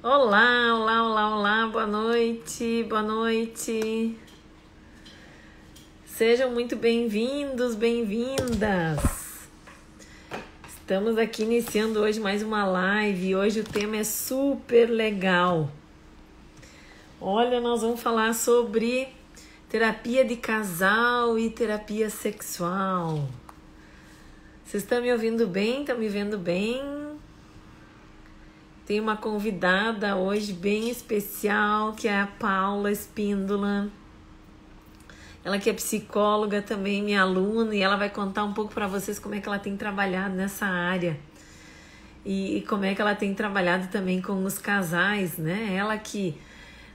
Olá, olá, olá, olá, boa noite, boa noite. Sejam muito bem-vindos, bem-vindas. Estamos aqui iniciando hoje mais uma live. Hoje o tema é super legal. Olha, nós vamos falar sobre terapia de casal e terapia sexual. Vocês estão me ouvindo bem? Estão me vendo bem? Tem uma convidada hoje bem especial, que é a Paula Espíndola. Ela que é psicóloga também, minha aluna, e ela vai contar um pouco para vocês como é que ela tem trabalhado nessa área. E, e, como é que ela tem trabalhado também com os casais, né? Ela que,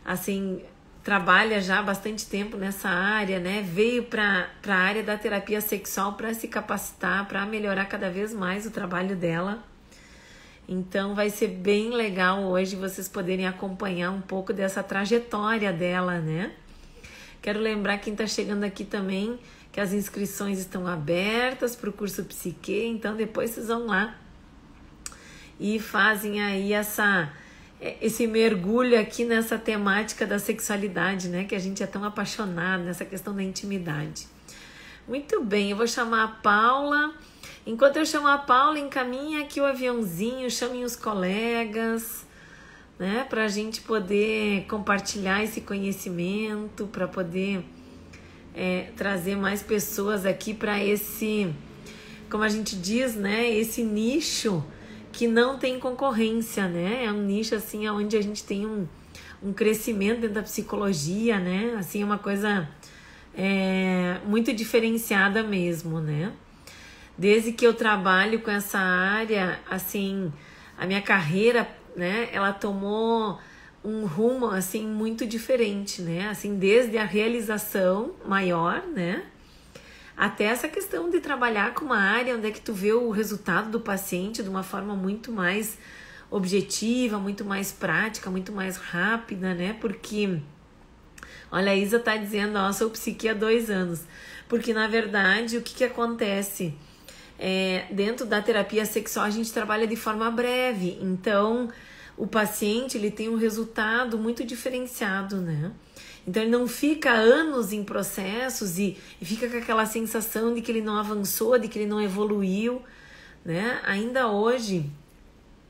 assim, trabalha já há bastante tempo nessa área, né? Veio para a área da terapia sexual para se capacitar, para melhorar cada vez mais o trabalho dela. Então vai ser bem legal hoje vocês poderem acompanhar um pouco dessa trajetória dela, né? Quero lembrar quem está chegando aqui também que as inscrições estão abertas para o curso Psique, então depois vocês vão lá e fazem aí essa é, esse mergulho aqui nessa temática da sexualidade, né? Que a gente é tão apaixonado nessa questão da intimidade. Muito bem, eu vou chamar a Paula. Enquanto eu chamo a Paula, encaminha aqui o aviãozinho, chamem os colegas, né? Para a gente poder compartilhar esse conhecimento, para poder é, trazer mais pessoas aqui para esse, como a gente diz, né? Esse nicho que não tem concorrência, né? É um nicho assim onde a gente tem um, um crescimento dentro da psicologia, né? Assim, é uma coisa é, muito diferenciada mesmo, né? Desde que eu trabalho com essa área, assim, a minha carreira, né, ela tomou um rumo assim muito diferente, né? Assim, desde a realização maior, né? Até essa questão de trabalhar com uma área onde é que tu vê o resultado do paciente de uma forma muito mais objetiva, muito mais prática, muito mais rápida, né? Porque, olha, a Isa tá dizendo, ó, sou psique há dois anos. Porque, na verdade, o que que acontece? É, dentro da terapia sexual a gente trabalha de forma breve, então o paciente ele tem um resultado muito diferenciado, né? Então ele não fica anos em processos e, e fica com aquela sensação de que ele não avançou, de que ele não evoluiu, né? Ainda hoje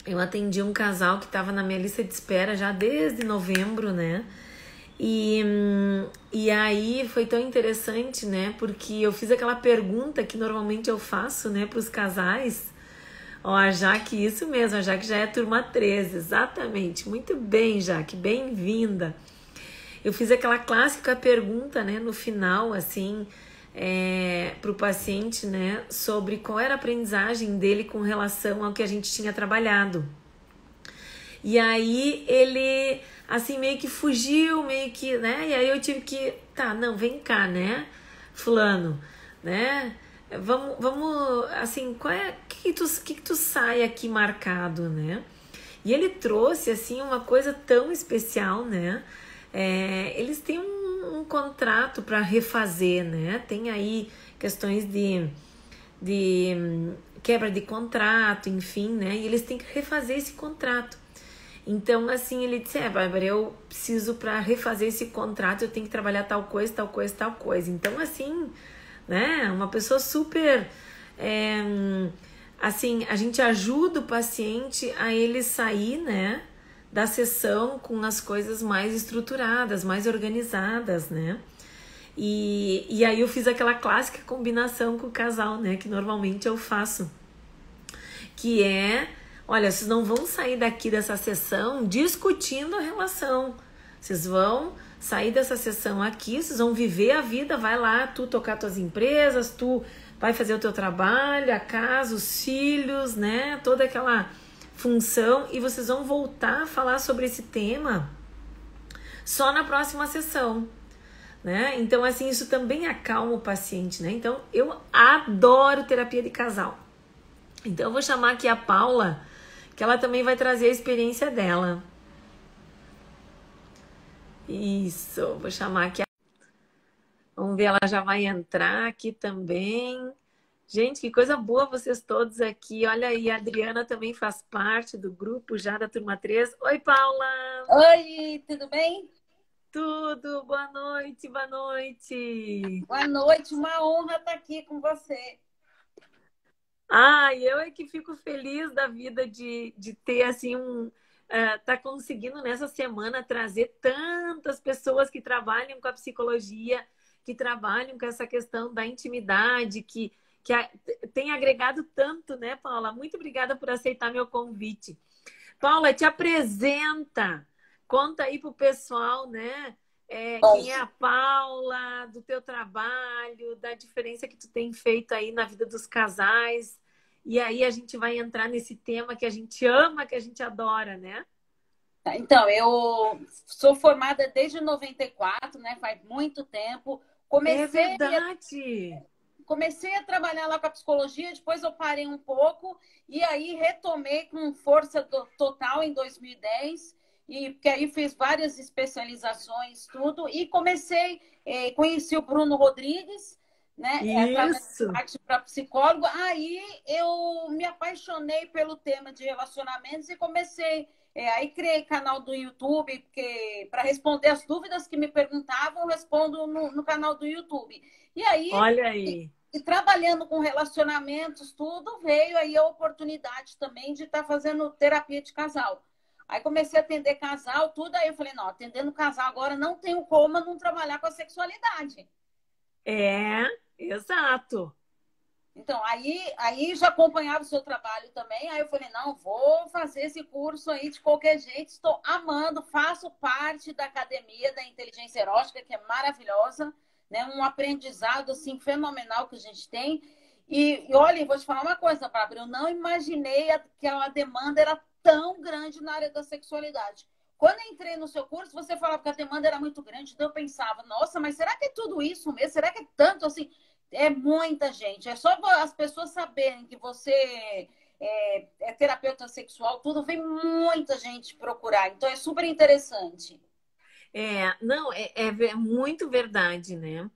eu atendi um casal que estava na minha lista de espera já desde novembro, né? E, e aí foi tão interessante, né? Porque eu fiz aquela pergunta que normalmente eu faço, né, para os casais. Ó, a Jaque, isso mesmo, a Jaque já é turma 13, exatamente. Muito bem, Jaque, bem-vinda. Eu fiz aquela clássica pergunta, né, no final, assim, é, para o paciente, né, sobre qual era a aprendizagem dele com relação ao que a gente tinha trabalhado. E aí ele assim, meio que fugiu, meio que, né? E aí eu tive que, tá, não, vem cá, né? Fulano, né? Vamos, vamos, assim, qual é, que que tu, que que tu sai aqui marcado, né? E ele trouxe, assim, uma coisa tão especial, né? É, eles têm um, um contrato para refazer, né? Tem aí questões de, de hum, quebra de contrato, enfim, né? E eles têm que refazer esse contrato. Então, assim, ele disse: É, Bárbara, eu preciso para refazer esse contrato, eu tenho que trabalhar tal coisa, tal coisa, tal coisa. Então, assim, né, uma pessoa super. É, assim, a gente ajuda o paciente a ele sair, né, da sessão com as coisas mais estruturadas, mais organizadas, né? E, e aí eu fiz aquela clássica combinação com o casal, né, que normalmente eu faço, que é Olha, vocês não vão sair daqui dessa sessão discutindo a relação. Vocês vão sair dessa sessão aqui, vocês vão viver a vida, vai lá, tu tocar tuas empresas, tu vai fazer o teu trabalho, a casa, os filhos, né? Toda aquela função e vocês vão voltar a falar sobre esse tema só na próxima sessão, né? Então assim, isso também acalma o paciente, né? Então eu adoro terapia de casal. Então eu vou chamar aqui a Paula que ela também vai trazer a experiência dela. Isso, vou chamar aqui. Vamos ver, ela já vai entrar aqui também. Gente, que coisa boa vocês todos aqui. Olha aí, a Adriana também faz parte do grupo já da turma 3. Oi, Paula! Oi, tudo bem? Tudo, boa noite, boa noite. Boa noite, uma honra estar aqui com você. Ah, eu é que fico feliz da vida de, de ter assim um uh, tá conseguindo nessa semana trazer tantas pessoas que trabalham com a psicologia, que trabalham com essa questão da intimidade, que, que a, tem agregado tanto, né, Paula? Muito obrigada por aceitar meu convite. Paula, te apresenta, conta aí pro pessoal, né? É, quem é a Paula, do teu trabalho, da diferença que tu tem feito aí na vida dos casais. E aí a gente vai entrar nesse tema que a gente ama, que a gente adora, né? Então, eu sou formada desde 94, né? Faz muito tempo. Comecei é verdade. A, comecei a trabalhar lá com a psicologia, depois eu parei um pouco e aí retomei com força total em 2010 e porque aí fiz várias especializações, tudo, e comecei, eh, conheci o Bruno Rodrigues, né? É, Isso. Para psicólogo. Aí eu me apaixonei pelo tema de relacionamentos e comecei. É, aí criei canal do YouTube, porque para responder as dúvidas que me perguntavam, respondo no, no canal do YouTube. E aí. Olha aí. E, e, trabalhando com relacionamentos, tudo, veio aí a oportunidade também de estar tá fazendo terapia de casal. Aí comecei a atender casal, tudo, aí eu falei, não, atendendo casal agora não tenho como não trabalhar com a sexualidade. É, exato. Então, aí, aí já acompanhava o seu trabalho também. Aí eu falei, não, vou fazer esse curso aí de qualquer jeito. Estou amando, faço parte da academia da inteligência erótica, que é maravilhosa, né? Um aprendizado assim fenomenal que a gente tem. E, e olha, vou te falar uma coisa, Bárbara, eu não imaginei que a demanda era tão grande na área da sexualidade. Quando entrei no seu curso, você falava que a demanda era muito grande, então eu pensava, nossa, mas será que é tudo isso mesmo? Será que é tanto assim? É muita gente. É só as pessoas saberem que você é, é terapeuta sexual, tudo vem muita gente procurar. Então é super interessante. É, não, é, é muito verdade, né?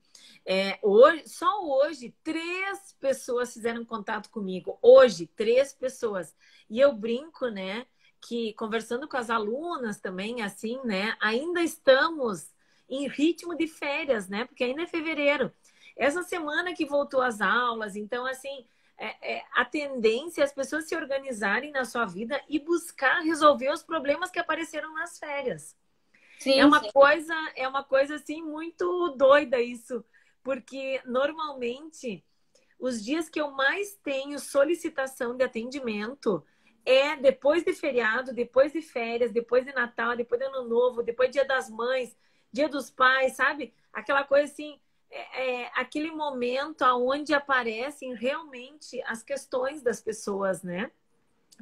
É, hoje, só hoje, três pessoas fizeram contato comigo. Hoje, três pessoas. E eu brinco, né? que conversando com as alunas também, assim, né? Ainda estamos em ritmo de férias, né? Porque ainda é fevereiro. Essa semana que voltou às aulas, então, assim, é, é, a tendência é as pessoas se organizarem na sua vida e buscar resolver os problemas que apareceram nas férias. Sim, é uma sim. coisa, é uma coisa assim muito doida isso, porque normalmente os dias que eu mais tenho solicitação de atendimento é depois de feriado, depois de férias, depois de Natal, depois de Ano Novo, depois Dia das Mães, Dia dos Pais, sabe? Aquela coisa assim, é, é, aquele momento onde aparecem realmente as questões das pessoas, né?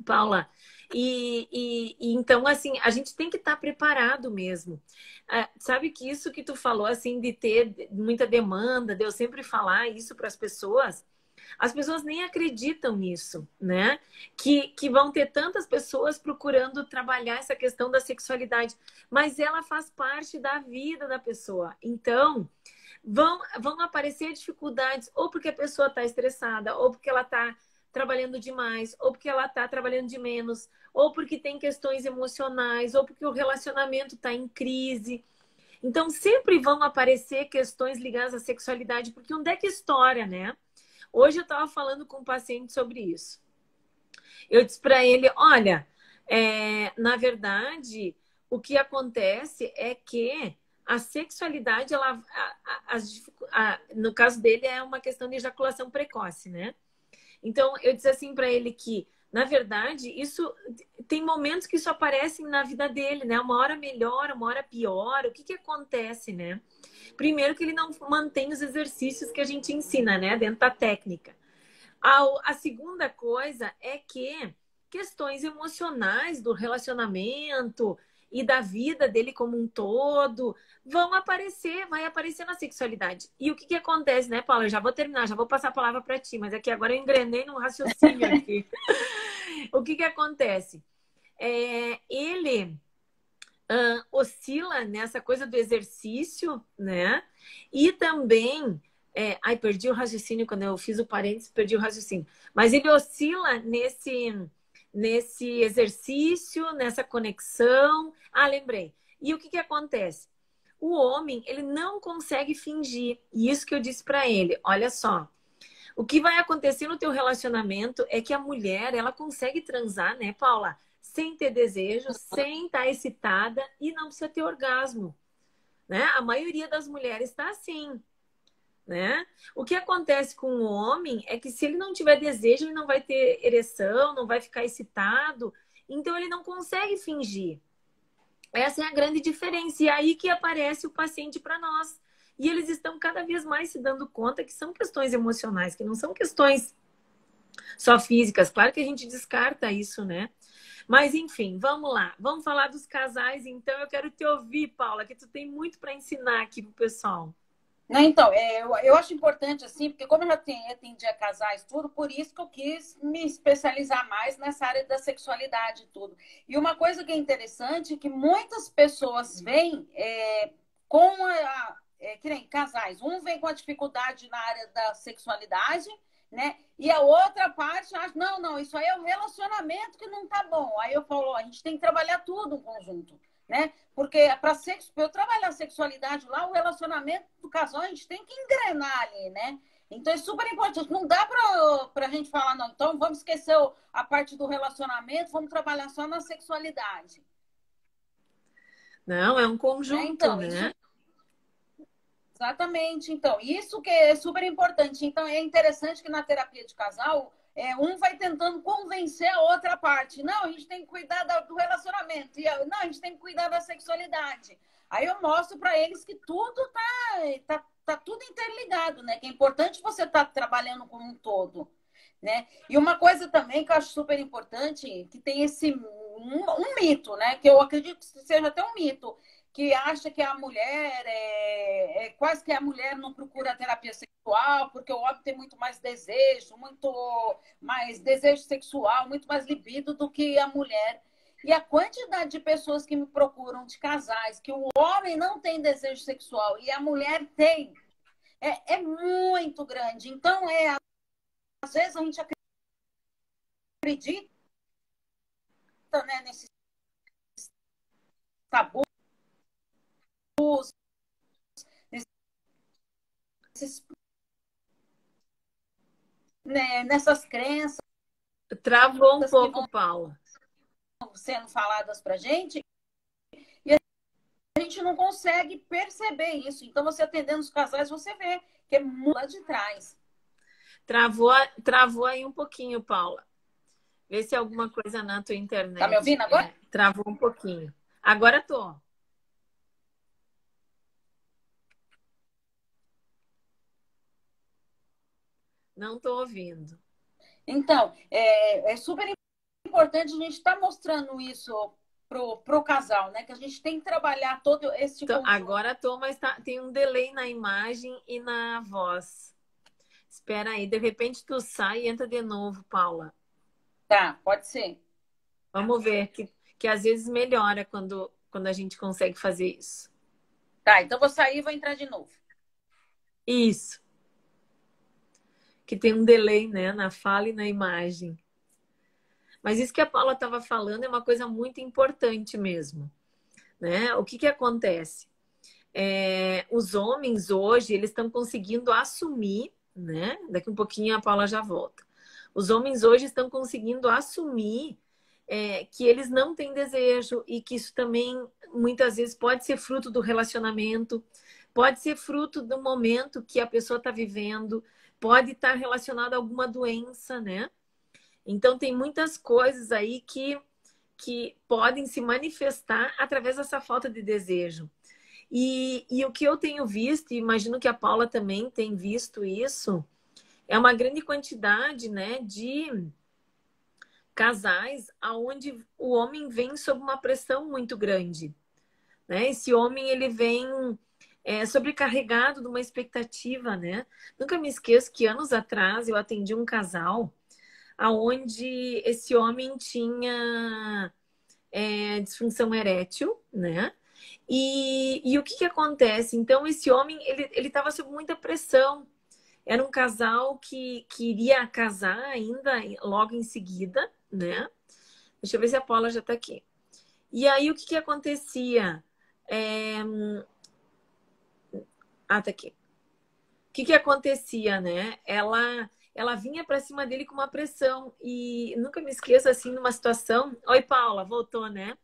Paula, e, e, e, então, assim, a gente tem que estar tá preparado mesmo. Ah, sabe que isso que tu falou, assim, de ter muita demanda, de eu sempre falar isso para as pessoas, as pessoas nem acreditam nisso, né? Que, que vão ter tantas pessoas procurando trabalhar essa questão da sexualidade, mas ela faz parte da vida da pessoa. Então, vão, vão aparecer dificuldades, ou porque a pessoa está estressada, ou porque ela está trabalhando demais, ou porque ela está trabalhando de menos, ou porque tem questões emocionais, ou porque o relacionamento está em crise. Então, sempre vão aparecer questões ligadas à sexualidade, porque onde é que estoura, né? Hoje eu estava falando com um paciente sobre isso. Eu disse para ele: olha, é, na verdade, o que acontece é que a sexualidade, ela, a, a, a, no caso dele, é uma questão de ejaculação precoce, né? Então, eu disse assim para ele que, na verdade, isso tem momentos que isso aparece na vida dele, né? Uma hora melhora, uma hora pior. O que, que acontece, né? Primeiro que ele não mantém os exercícios que a gente ensina, né, dentro da técnica. A, a segunda coisa é que questões emocionais do relacionamento e da vida dele como um todo vão aparecer, vai aparecer na sexualidade. E o que, que acontece, né, Paula? Eu já vou terminar, já vou passar a palavra para ti, mas aqui agora eu engrenei no raciocínio aqui. o que, que acontece? É, ele uh, oscila nessa coisa do exercício, né? E também É, ai, perdi o raciocínio quando eu fiz o parênteses, perdi o raciocínio. Mas ele oscila nesse, nesse exercício, nessa conexão. Ah, lembrei. E o que, que acontece? O homem, ele não consegue fingir. E isso que eu disse para ele. Olha só. O que vai acontecer no teu relacionamento é que a mulher, ela consegue transar, né, Paula? Sem ter desejo, sem estar excitada e não precisa ter orgasmo. Né? A maioria das mulheres está assim. Né? O que acontece com o homem é que se ele não tiver desejo, ele não vai ter ereção, não vai ficar excitado, então ele não consegue fingir. Essa é a grande diferença. E é aí que aparece o paciente para nós. E eles estão cada vez mais se dando conta que são questões emocionais, que não são questões só físicas. Claro que a gente descarta isso, né? Mas enfim, vamos lá. Vamos falar dos casais, então. Eu quero te ouvir, Paula, que tu tem muito para ensinar aqui pro pessoal. Não, então, é, eu, eu acho importante, assim, porque como eu já tenho, atendi a casais tudo, por isso que eu quis me especializar mais nessa área da sexualidade e tudo. E uma coisa que é interessante é que muitas pessoas vêm é, com a, é, que nem casais, um vem com a dificuldade na área da sexualidade, né? E a outra parte acha, não, não, isso aí é o relacionamento que não tá bom. Aí eu falo, a gente tem que trabalhar tudo em conjunto, né? Porque para sexo, eu trabalhar a sexualidade lá, o relacionamento do casal, a gente tem que engrenar ali, né? Então é super importante. Não dá para a gente falar, não, então vamos esquecer a parte do relacionamento, vamos trabalhar só na sexualidade. Não, é um conjunto, é, então, né? Isso, Exatamente. Então, isso que é super importante. Então, é interessante que na terapia de casal, é, um vai tentando convencer a outra parte. Não, a gente tem que cuidar do relacionamento. E não, a gente tem que cuidar da sexualidade. Aí eu mostro para eles que tudo tá, tá, tá tudo interligado, né? Que é importante você estar tá trabalhando como um todo. Né? E uma coisa também que eu acho super importante, que tem esse um, um mito, né? Que eu acredito que seja até um mito, que acha que a mulher é, é, quase que a mulher não procura terapia sexual, porque o homem tem muito mais desejo, muito mais desejo sexual, muito mais libido do que a mulher. E a quantidade de pessoas que me procuram de casais que o homem não tem desejo sexual e a mulher tem é, é muito grande. Então, é às vezes a gente acredita né, nesses nesses, né, nessas crenças. Travou um pouco, Paula. Sendo faladas para gente e a gente não consegue perceber isso. Então, você atendendo os casais, você vê que é muito lá de trás. Travou, travou aí um pouquinho, Paula. Vê se é alguma coisa na tua internet. Tá me ouvindo agora? É, travou um pouquinho. Agora tô. Não estou ouvindo. Então, é, é, super importante a gente estar tá mostrando isso pro, pro casal, né? Que a gente tem que trabalhar todo esse então, Agora estou, mas tá, tem um delay na imagem e na voz. Espera aí, de repente tu sai e entra de novo, Paula. Tá, pode ser. Vamos ver, que, que às vezes melhora quando, quando a gente consegue fazer isso. Tá, então vou sair e vou entrar de novo. Isso que tem um delay né, na fala e na imagem. Mas isso que a Paula estava falando é uma coisa muito importante mesmo. Né? O que, que acontece? É, os homens hoje eles estão conseguindo assumir, né? Daqui um pouquinho a Paula já volta. Os homens hoje estão conseguindo assumir é, que eles não têm desejo e que isso também muitas vezes pode ser fruto do relacionamento, pode ser fruto do momento que a pessoa está vivendo, pode estar relacionado a alguma doença, né? Então tem muitas coisas aí que, que podem se manifestar através dessa falta de desejo. E, e o que eu tenho visto, e imagino que a Paula também tem visto isso, é uma grande quantidade né, de casais aonde o homem vem sob uma pressão muito grande. Né? Esse homem ele vem é, sobrecarregado de uma expectativa, né? Nunca me esqueço que anos atrás eu atendi um casal aonde esse homem tinha é, disfunção erétil, né? E, e o que, que acontece? Então, esse homem, ele estava sob muita pressão. Era um casal que queria casar ainda logo em seguida, né? Deixa eu ver se a Paula já está aqui. E aí o que, que acontecia? É... Ah, tá aqui. O que, que acontecia, né? Ela ela vinha para cima dele com uma pressão e nunca me esqueço assim numa situação. Oi, Paula, voltou, né?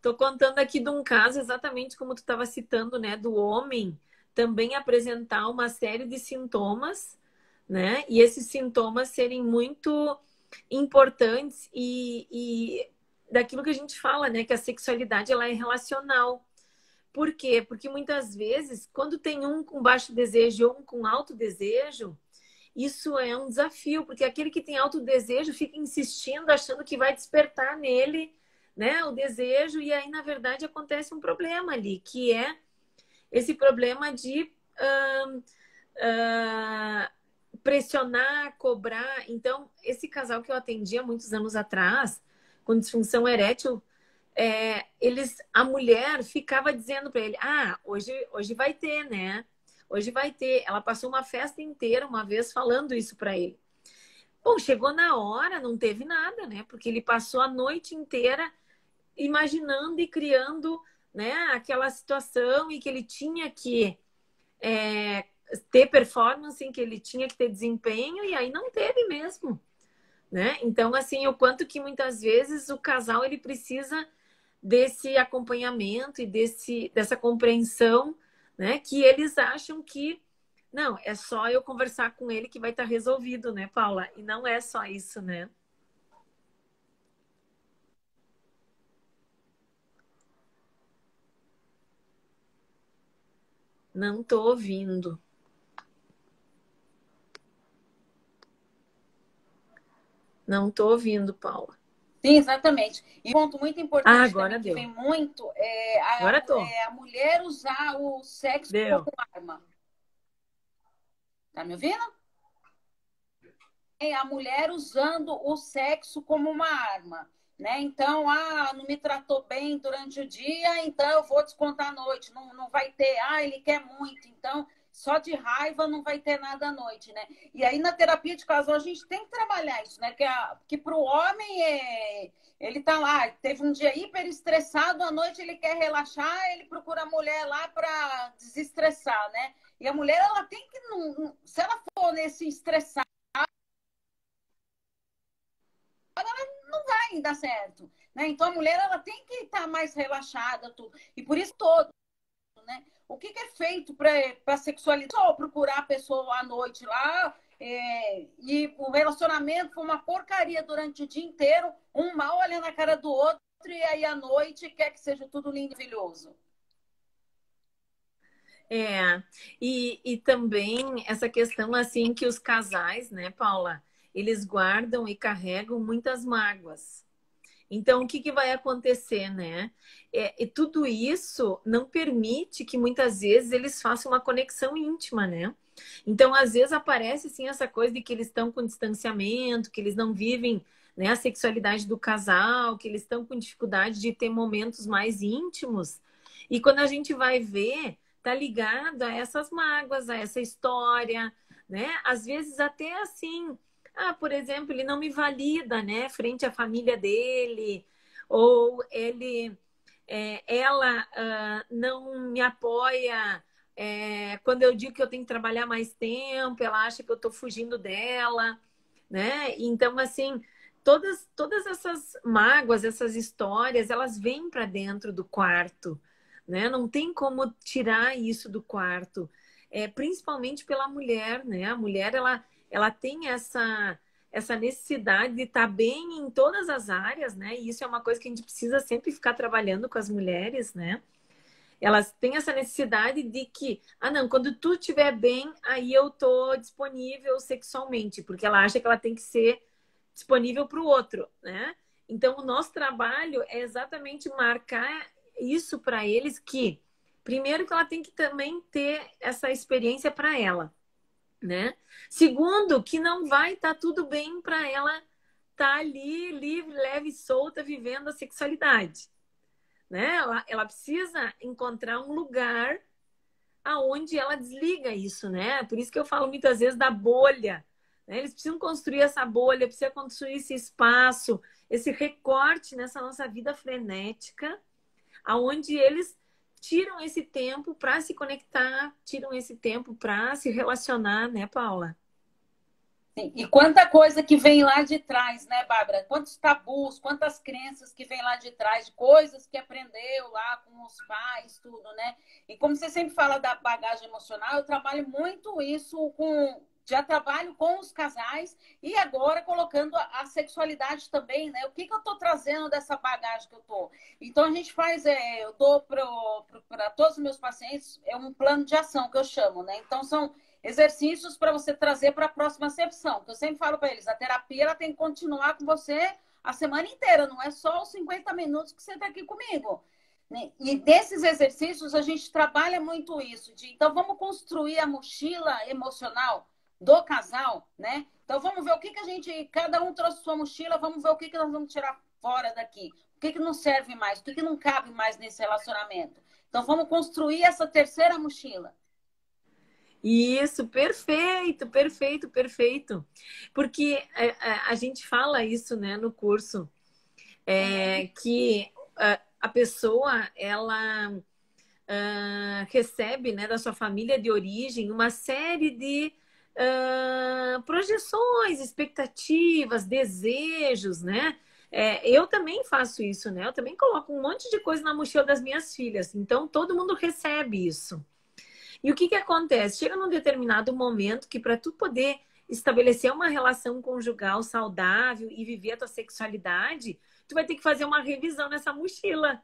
Tô contando aqui de um caso exatamente como tu estava citando, né, do homem também apresentar uma série de sintomas, né? E esses sintomas serem muito importantes e, e daquilo que a gente fala, né, que a sexualidade ela é relacional. Por quê? Porque muitas vezes, quando tem um com baixo desejo ou um com alto desejo, isso é um desafio, porque aquele que tem alto desejo fica insistindo, achando que vai despertar nele né, o desejo, e aí, na verdade, acontece um problema ali, que é esse problema de uh, uh, pressionar, cobrar. Então, esse casal que eu atendia muitos anos atrás, com disfunção erétil, é, eles, a mulher ficava dizendo para ele: Ah, hoje, hoje vai ter, né? Hoje vai ter. Ela passou uma festa inteira uma vez falando isso para ele. Bom, chegou na hora, não teve nada, né? Porque ele passou a noite inteira imaginando e criando, né, aquela situação e que ele tinha que é, ter performance, em que ele tinha que ter desempenho e aí não teve mesmo, né? Então, assim, o quanto que muitas vezes o casal ele precisa desse acompanhamento e desse, dessa compreensão né? Que eles acham que não, é só eu conversar com ele que vai estar resolvido, né, Paula? E não é só isso, né? Não tô ouvindo. Não tô ouvindo, Paula. Sim, exatamente. E um ponto muito importante ah, agora que deu. vem muito é a, agora tô. é a mulher usar o sexo deu. como arma. Tá me ouvindo? É a mulher usando o sexo como uma arma. Né? Então, ah, não me tratou bem durante o dia, então eu vou descontar à noite. Não, não vai ter, ah, ele quer muito, então só de raiva não vai ter nada à noite, né? E aí na terapia de casal a gente tem que trabalhar isso, né? Que, a, que para o homem é, ele tá lá, teve um dia hiper estressado, à noite ele quer relaxar, ele procura a mulher lá para desestressar, né? E a mulher ela tem que não, se ela for nesse estressar, ela não vai dar certo, né? Então a mulher ela tem que estar tá mais relaxada, tudo. E por isso todo, né? O que, que é feito para sexualizar? Só procurar a pessoa à noite lá é, e o relacionamento foi uma porcaria durante o dia inteiro, um mal olha na cara do outro e aí à noite quer que seja tudo lindo e maravilhoso. É, e, e também essa questão assim que os casais, né, Paula, eles guardam e carregam muitas mágoas. Então, o que, que vai acontecer, né? É, e tudo isso não permite que muitas vezes eles façam uma conexão íntima, né? Então, às vezes aparece assim essa coisa de que eles estão com distanciamento, que eles não vivem né, a sexualidade do casal, que eles estão com dificuldade de ter momentos mais íntimos. E quando a gente vai ver, tá ligado a essas mágoas, a essa história, né? Às vezes até assim, ah, por exemplo, ele não me valida, né, frente à família dele, ou ele, é, ela uh, não me apoia é, quando eu digo que eu tenho que trabalhar mais tempo, ela acha que eu estou fugindo dela, né? Então, assim, todas, todas essas mágoas, essas histórias, elas vêm para dentro do quarto, né? Não tem como tirar isso do quarto, é, principalmente pela mulher, né? A mulher, ela ela tem essa essa necessidade de estar bem em todas as áreas, né? E isso é uma coisa que a gente precisa sempre ficar trabalhando com as mulheres, né? Elas têm essa necessidade de que, ah, não, quando tu estiver bem, aí eu tô disponível sexualmente, porque ela acha que ela tem que ser disponível para o outro, né? Então, o nosso trabalho é exatamente marcar isso para eles que, primeiro, que ela tem que também ter essa experiência para ela né? Segundo, que não vai estar tá tudo bem para ela estar tá ali livre, leve e solta vivendo a sexualidade, né? Ela, ela precisa encontrar um lugar, aonde ela desliga isso, né? Por isso que eu falo muitas vezes da bolha. Né? Eles precisam construir essa bolha, precisam construir esse espaço, esse recorte nessa nossa vida frenética, aonde eles tiram esse tempo para se conectar, tiram esse tempo para se relacionar, né, Paula? Sim. E quanta coisa que vem lá de trás, né, Bárbara? Quantos tabus, quantas crenças que vem lá de trás, de coisas que aprendeu lá com os pais, tudo, né? E como você sempre fala da bagagem emocional, eu trabalho muito isso com. Já trabalho com os casais e agora colocando a, sexualidade também, né? O que, que eu estou trazendo dessa bagagem que eu tô? Então a gente faz, é, eu dou para todos os meus pacientes é um plano de ação que eu chamo, né? Então são exercícios para você trazer para a próxima sessão. Que eu sempre falo para eles, a terapia ela tem que continuar com você a semana inteira, não é só os 50 minutos que você está aqui comigo. Né? E desses exercícios a gente trabalha muito isso. De, então vamos construir a mochila emocional do casal, né? Então vamos ver o que, que a gente, cada um trouxe sua mochila, vamos ver o que, que nós vamos tirar fora daqui. O que, que não serve mais, o que, que não cabe mais nesse relacionamento. Então vamos construir essa terceira mochila. Isso, perfeito, perfeito, perfeito. Porque a, é, a, é, a gente fala isso, né, no curso, é, que a, a pessoa, ela uh, recebe, né, da sua família de origem uma série de uh, projeções, expectativas, desejos, né? É, eu também faço isso, né? Eu também coloco um monte de coisa na mochila das minhas filhas. Então, todo mundo recebe isso. E o que, que acontece? Chega num determinado momento que para tu poder estabelecer uma relação conjugal saudável e viver a tua sexualidade, tu vai ter que fazer uma revisão nessa mochila,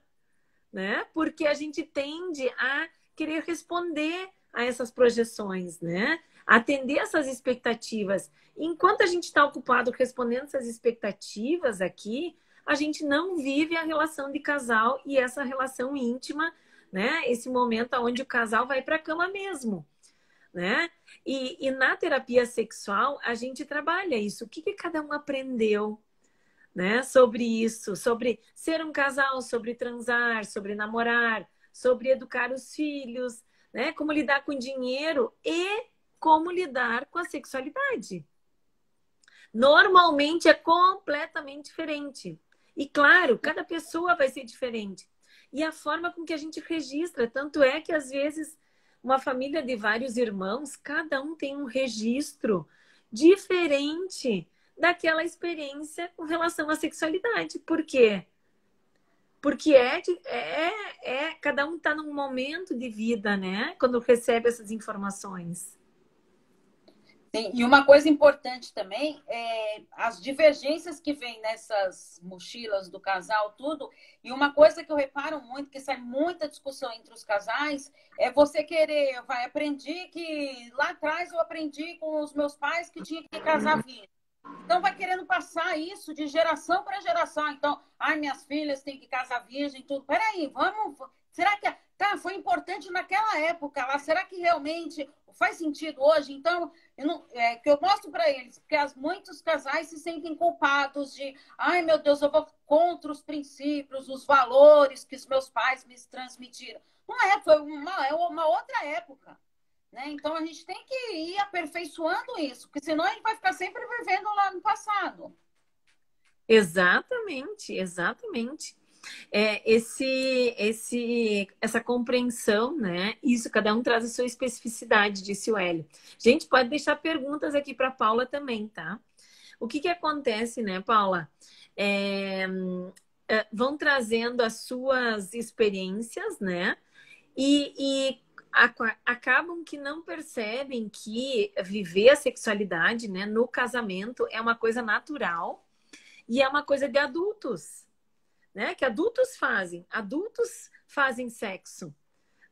né? Porque a gente tende a querer responder a essas projeções, né? Atender essas expectativas. Enquanto a gente está ocupado respondendo essas expectativas aqui, a gente não vive a relação de casal e essa relação íntima né? Esse momento onde o casal vai para a cama mesmo, né? E, e, na terapia sexual a gente trabalha isso. O que, que cada um aprendeu, né? Sobre isso, sobre ser um casal, sobre transar, sobre namorar, sobre educar os filhos, né? Como lidar com dinheiro e como lidar com a sexualidade. Normalmente é completamente diferente. E claro, cada pessoa vai ser diferente e a forma com que a gente registra. Tanto é que, às vezes, uma família de vários irmãos, cada um tem um registro diferente daquela experiência com relação à sexualidade. Por quê? Porque é, é, é cada um está num momento de vida, né? Quando recebe essas informações. Sim, e uma coisa importante também é as divergências que vêm nessas mochilas do casal, tudo. E uma coisa que eu reparo muito, que sai muita discussão entre os casais, é você querer, vai, aprendi que lá atrás eu aprendi com os meus pais que tinha que casar virgem. Então vai querendo passar isso de geração para geração. Então, ai, minhas filhas têm que casar virgem, tudo. Peraí, vamos. Será que tá, foi importante naquela época lá? Será que realmente faz sentido hoje? Então, eu não, é, que eu mostro para eles, porque as, muitos casais se sentem culpados de, ai meu Deus, eu vou contra os princípios, os valores que os meus pais me transmitiram. Não é, foi uma, é uma outra época. Né? Então a gente tem que ir aperfeiçoando isso, porque senão a gente vai ficar sempre vivendo lá no passado. Exatamente, exatamente é, esse, esse, essa compreensão, né? Isso, cada um traz a sua especificidade, disse o Hélio. Gente, pode deixar perguntas aqui para Paula também, tá? O que, que acontece, né, Paula? É, é, vão trazendo as suas experiências, né? E, e acabam que não percebem que viver a sexualidade, né, no casamento é uma coisa natural e é uma coisa de adultos né? Que adultos fazem. Adultos fazem sexo,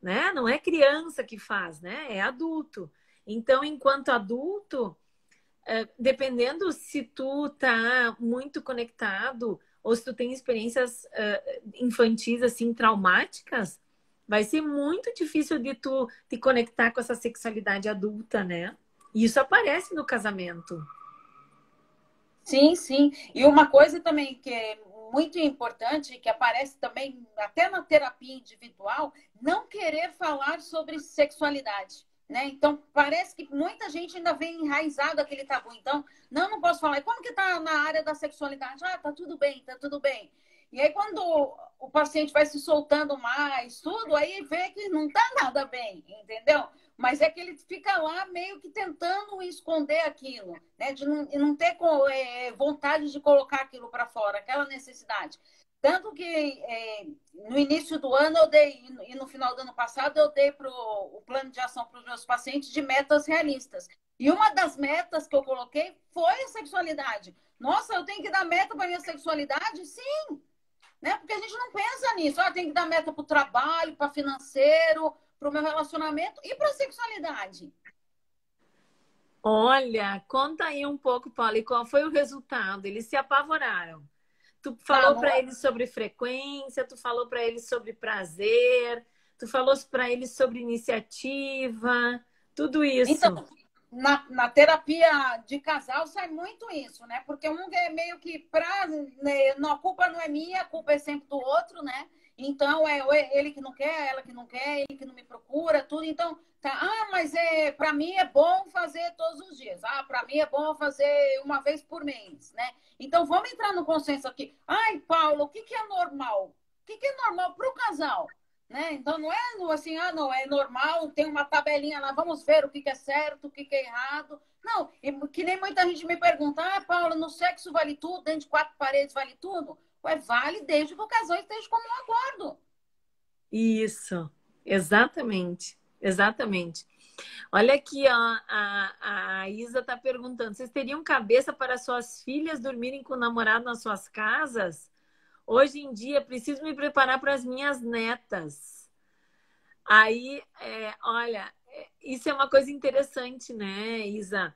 né? Não é criança que faz, né? É adulto. Então, enquanto adulto, é, dependendo se tu tá muito conectado ou se tu tem experiências é, infantis assim traumáticas, vai ser muito difícil de tu te conectar com essa sexualidade adulta, né? Isso aparece no casamento. Sim, sim. E uma coisa também que é muito importante, que aparece também até na terapia individual, não querer falar sobre sexualidade. Né? Então, parece que muita gente ainda vem enraizado aquele tabu. Então, não, não posso falar. Como que tá na área da sexualidade? Ah, tá tudo bem, tá tudo bem. E aí, quando o paciente vai se soltando mais, tudo, aí vê que não tá nada bem, entendeu? Mas é que ele fica lá meio que tentando esconder aquilo, né? De não, não ter é, vontade de colocar aquilo para fora, aquela necessidade. Tanto que é, no início do ano eu dei, e no final do ano passado, eu dei pro, o plano de ação para os meus pacientes de metas realistas. E uma das metas que eu coloquei foi a sexualidade. Nossa, eu tenho que dar meta para minha sexualidade? Sim! Né? Porque a gente não pensa nisso. Ah, tem que dar meta para o trabalho, para financeiro, para o meu relacionamento e para a sexualidade. Olha, conta aí um pouco, Paulo, e qual foi o resultado? Eles se apavoraram. Tu falou tá, para eles sobre frequência, tu falou para eles sobre prazer, tu falou para eles sobre iniciativa, tudo isso. Então, na, na terapia de casal sai muito isso, né? Porque um é meio que pra. Né, não, a culpa não é minha, a culpa é sempre do outro, né? Então é ele que não quer, ela que não quer, ele que não me procura, tudo. Então, tá, ah, mas é para mim é bom fazer todos os dias. Ah, para mim é bom fazer uma vez por mês, né? Então vamos entrar no consenso aqui. Ai, Paulo, o que, que é normal? O que, que é normal para o casal? Né? Então não é assim, ah, não, é normal, tem uma tabelinha lá, vamos ver o que, que é certo, o que, que é errado. Não, que nem muita gente me pergunta, ah, Paula, no sexo vale tudo, dentro de quatro paredes vale tudo? Ué, vale desde que o casal esteja como um acordo. Isso, exatamente, exatamente. Olha aqui, ó, a, a Isa está perguntando: vocês teriam cabeça para suas filhas dormirem com o namorado nas suas casas? Hoje em dia, preciso me preparar para as minhas netas. Aí, é, olha, é, isso é uma coisa interessante, né, Isa?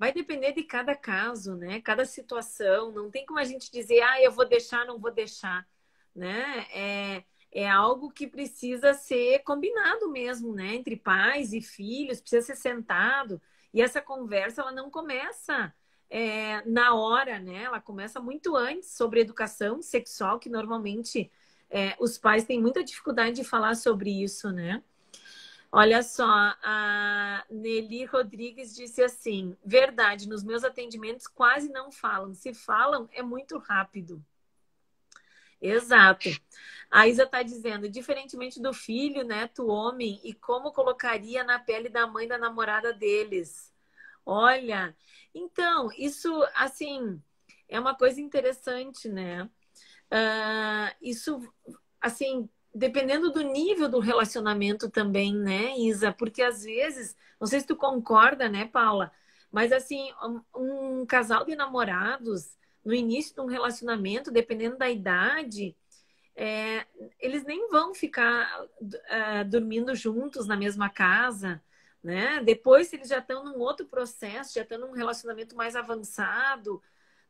Vai depender de cada caso, né? Cada situação. Não tem como a gente dizer, ah, eu vou deixar, não vou deixar, né? É, é algo que precisa ser combinado mesmo, né? Entre pais e filhos, precisa ser sentado. E essa conversa, ela não começa é, na hora, né? Ela começa muito antes sobre educação sexual, que normalmente é, os pais têm muita dificuldade de falar sobre isso, né? Olha só, a Nelly Rodrigues disse assim: verdade, nos meus atendimentos quase não falam. Se falam, é muito rápido. Exato. A Isa está dizendo, diferentemente do filho, neto, homem, e como colocaria na pele da mãe da namorada deles. Olha, então, isso, assim, é uma coisa interessante, né? Uh, isso, assim, dependendo do nível do relacionamento também, né, Isa? Porque às vezes, não sei se tu concorda, né, Paula? Mas, assim, um, casal de namorados, no início de um relacionamento, dependendo da idade, é, eles nem vão ficar uh, dormindo juntos na mesma casa, né? Depois, se eles já estão num outro processo, já estão num relacionamento mais avançado,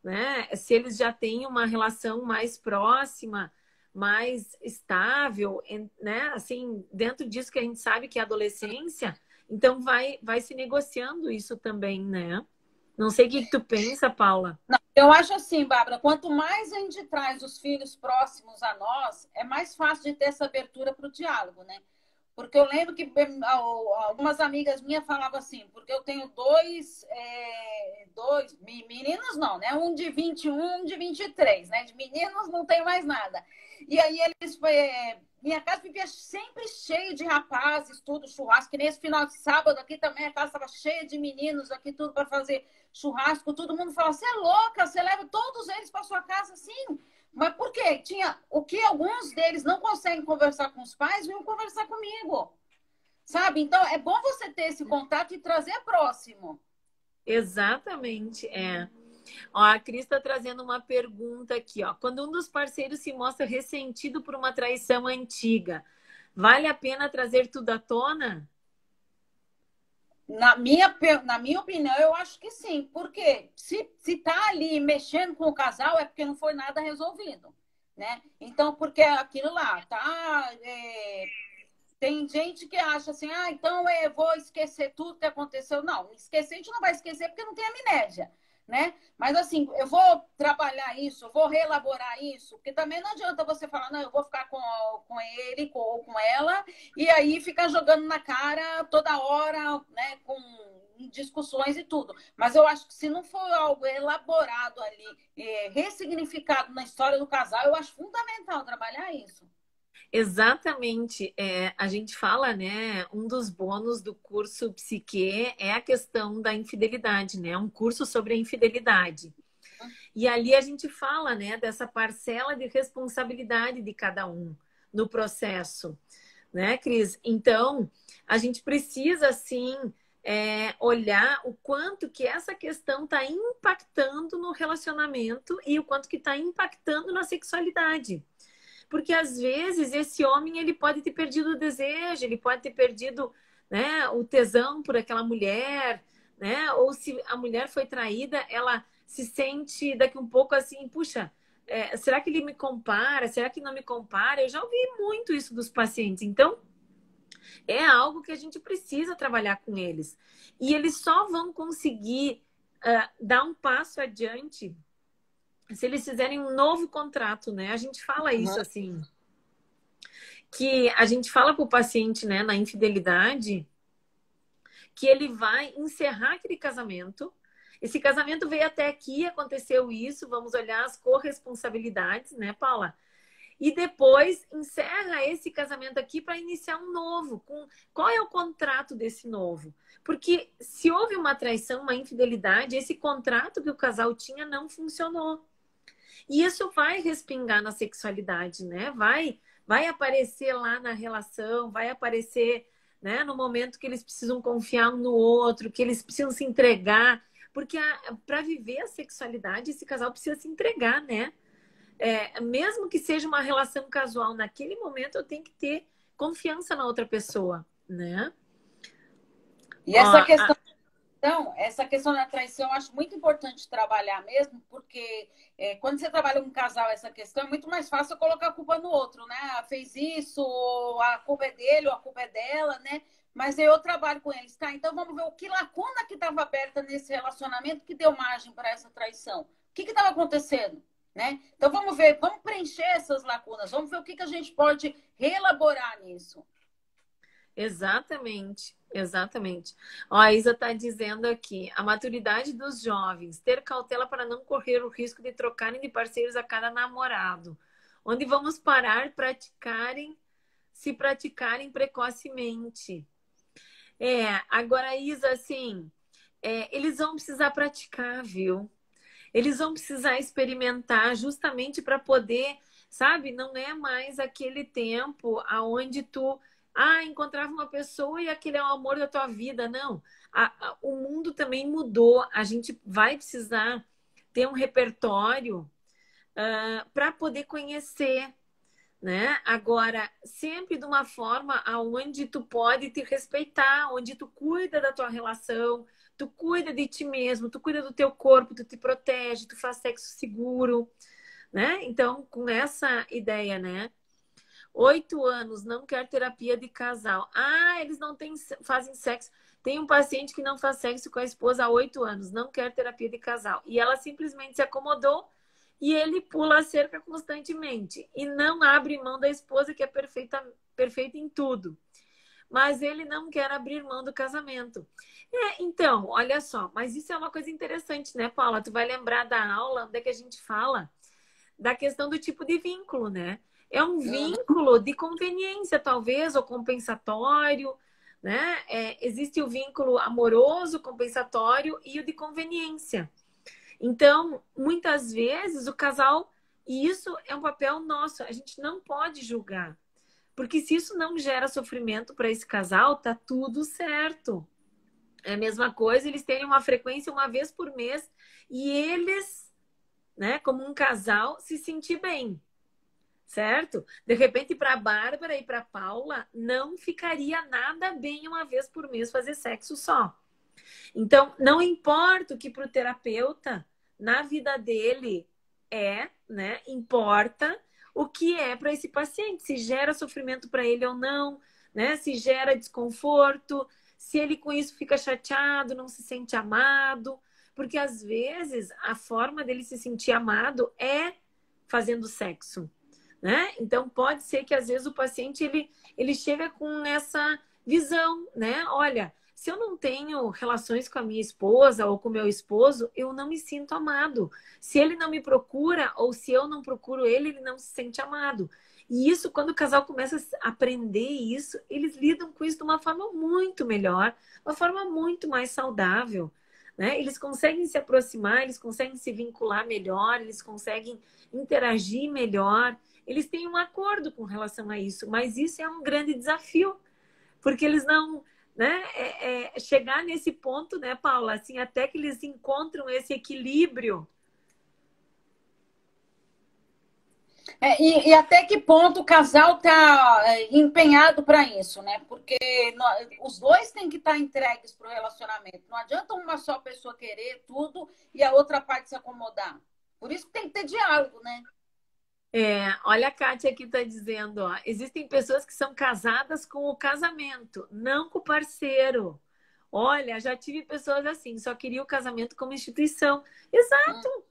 né? Se eles já têm uma relação mais próxima, mais estável, né? Assim, dentro disso que a gente sabe que é adolescência, então vai, vai se negociando isso também, né? Não sei o que, tu pensa, Paula. Não, eu acho assim, Bárbara, quanto mais a gente traz os filhos próximos a nós, é mais fácil de ter essa abertura para o diálogo, né? Porque eu lembro que algumas amigas minhas falavam assim, porque eu tenho dois, é, dois meninos não, né? Um de 21, um de 23, né? De meninos não tem mais nada. E aí eles, é, minha casa vivia sempre cheia de rapazes, tudo, churrasco, que nesse final de sábado aqui também a casa estava cheia de meninos aqui, tudo para fazer churrasco, todo mundo falava, você é louca, você leva todos eles para sua casa, sim. Mas por quê? Tinha o que alguns deles não conseguem conversar com os pais, vinham conversar comigo. Sabe? Então é bom você ter esse contato e trazer próximo. Exatamente, é. Ó, a Cris está trazendo uma pergunta aqui, ó. Quando um dos parceiros se mostra ressentido por uma traição antiga, vale a pena trazer tudo à tona? Na minha, na minha opinião, eu acho que sim. Porque se, se tá ali mexendo com o casal, é porque não foi nada resolvido. Né? Então, porque aquilo lá, tá? É, tem gente que acha assim, ah, então eu vou esquecer tudo que aconteceu. Não, esquecer a gente não vai esquecer porque não tem amnésia. Né? Mas assim, eu vou trabalhar isso, vou reelaborar isso, porque também não adianta você falar, não, eu vou ficar com, com ele com, ou com ela, e aí ficar jogando na cara toda hora, né, com discussões e tudo. Mas eu acho que se não for algo elaborado ali, é, ressignificado na história do casal, eu acho fundamental trabalhar isso. Exatamente. É, a gente fala, né? Um dos bônus do curso Psique é a questão da infidelidade, né? Um curso sobre a infidelidade. E ali a gente fala, né, dessa parcela de responsabilidade de cada um no processo, né, Cris? Então, a gente precisa, sim, é, olhar o quanto que essa questão está impactando no relacionamento e o quanto que está impactando na sexualidade porque às vezes esse homem ele pode ter perdido o desejo, ele pode ter perdido né, o tesão por aquela mulher, né? Ou se a mulher foi traída, ela se sente daqui um pouco assim, puxa, é, será que ele me compara? Será que não me compara? Eu já ouvi muito isso dos pacientes. Então, é algo que a gente precisa trabalhar com eles. E eles só vão conseguir uh, dar um passo adiante se eles fizerem um novo contrato, né? A gente fala isso uhum. assim. Que a gente fala para o paciente, né, na infidelidade, que ele vai encerrar aquele casamento. Esse casamento veio até aqui, aconteceu isso, vamos olhar as corresponsabilidades, né, Paula? E depois encerra esse casamento aqui para iniciar um novo. Com qual é o contrato desse novo? Porque se houve uma traição, uma infidelidade, esse contrato que o casal tinha não funcionou. E isso vai respingar na sexualidade, né? Vai, vai aparecer lá na relação, vai aparecer né, no momento que eles precisam confiar um no outro, que eles precisam se entregar. Porque para viver a sexualidade, esse casal precisa se entregar, né? É, mesmo que seja uma relação casual, naquele momento eu tenho que ter confiança na outra pessoa, né? E essa Ó, questão a... Então, essa questão da traição eu acho muito importante trabalhar mesmo, porque é, quando você trabalha com um casal essa questão, é muito mais fácil colocar a culpa no outro, né? Ah, fez isso, a culpa é dele, ou a culpa é dela, né? Mas eu trabalho com eles, tá? Então vamos ver o que lacuna que estava aberta nesse relacionamento que deu margem para essa traição. O que estava acontecendo? Né? Então vamos ver, vamos preencher essas lacunas, vamos ver o que, que a gente pode reelaborar nisso. Exatamente. Exatamente. Ó, a Isa está dizendo aqui: a maturidade dos jovens, ter cautela para não correr o risco de trocarem de parceiros a cada namorado. Onde vamos parar praticarem, se praticarem precocemente. É, agora, Isa, assim, é, eles vão precisar praticar, viu? Eles vão precisar experimentar justamente para poder, sabe? Não é mais aquele tempo aonde tu ah, encontrava uma pessoa e aquele é o amor da tua vida. Não. A, a, o mundo também mudou. A gente vai precisar ter um repertório uh, ah, para poder conhecer. Né? Agora, sempre de uma forma aonde tu pode te respeitar, onde tu cuida da tua relação, tu cuida de ti mesmo, tu cuida do teu corpo, tu te protege, tu faz sexo seguro, né? Então, com essa ideia, né? Oito anos, não quer terapia de casal. Ah, eles não têm, fazem sexo. Tem um paciente que não faz sexo com a esposa há oito anos, não quer terapia de casal. E ela simplesmente se acomodou e ele pula a cerca constantemente. E não abre mão da esposa, que é perfeita, perfeita em tudo. Mas ele não quer abrir mão do casamento. É, então, olha só, mas isso é uma coisa interessante, né, Paula? Tu vai lembrar da aula onde é que a gente fala da questão do tipo de vínculo, né? É um vínculo de conveniência, talvez, ou compensatório, né? É, existe o vínculo amoroso, compensatório e o de conveniência. Então, muitas vezes o casal, e isso é um papel nosso, a gente não pode julgar. Porque se isso não gera sofrimento para esse casal, tá tudo certo. É a mesma coisa, eles terem uma frequência uma vez por mês e eles, né, como um casal, se sentir bem certo? De repente, para Bárbara e para Paula, não ficaria nada bem uma vez por mês fazer sexo só. Então, não importa o que para o terapeuta, na vida dele, é, né? Importa o que é para esse paciente, se gera sofrimento para ele ou não, né? Se gera desconforto, se ele com isso fica chateado, não se sente amado. Porque às vezes a forma dele se sentir amado é fazendo sexo, né? Então pode ser que às vezes o paciente ele, ele chega com essa visão, né? Olha, se eu não tenho relações com a minha esposa ou com meu esposo, eu não me sinto amado. Se ele não me procura ou se eu não procuro ele, ele não se sente amado. E isso, quando o casal começa a aprender isso, eles lidam com isso de uma forma muito melhor, uma forma muito mais saudável. Né? Eles conseguem se aproximar, eles conseguem se vincular melhor, eles conseguem interagir melhor. Eles têm um acordo com relação a isso, mas isso é um grande desafio, porque eles não. Né? É, é chegar nesse ponto, né, Paula? Assim, até que eles encontram esse equilíbrio É, e, e, até que ponto o casal está é, empenhado para isso, né? Porque os dois têm que estar tá entregues para o relacionamento. Não adianta uma só pessoa querer tudo e a outra parte se acomodar. Por isso que tem que ter diálogo, né? É, olha a Kátia aqui está dizendo, ó, existem pessoas que são casadas com o casamento, não com o parceiro. Olha, já tive pessoas assim, só queria o casamento como instituição. Exato.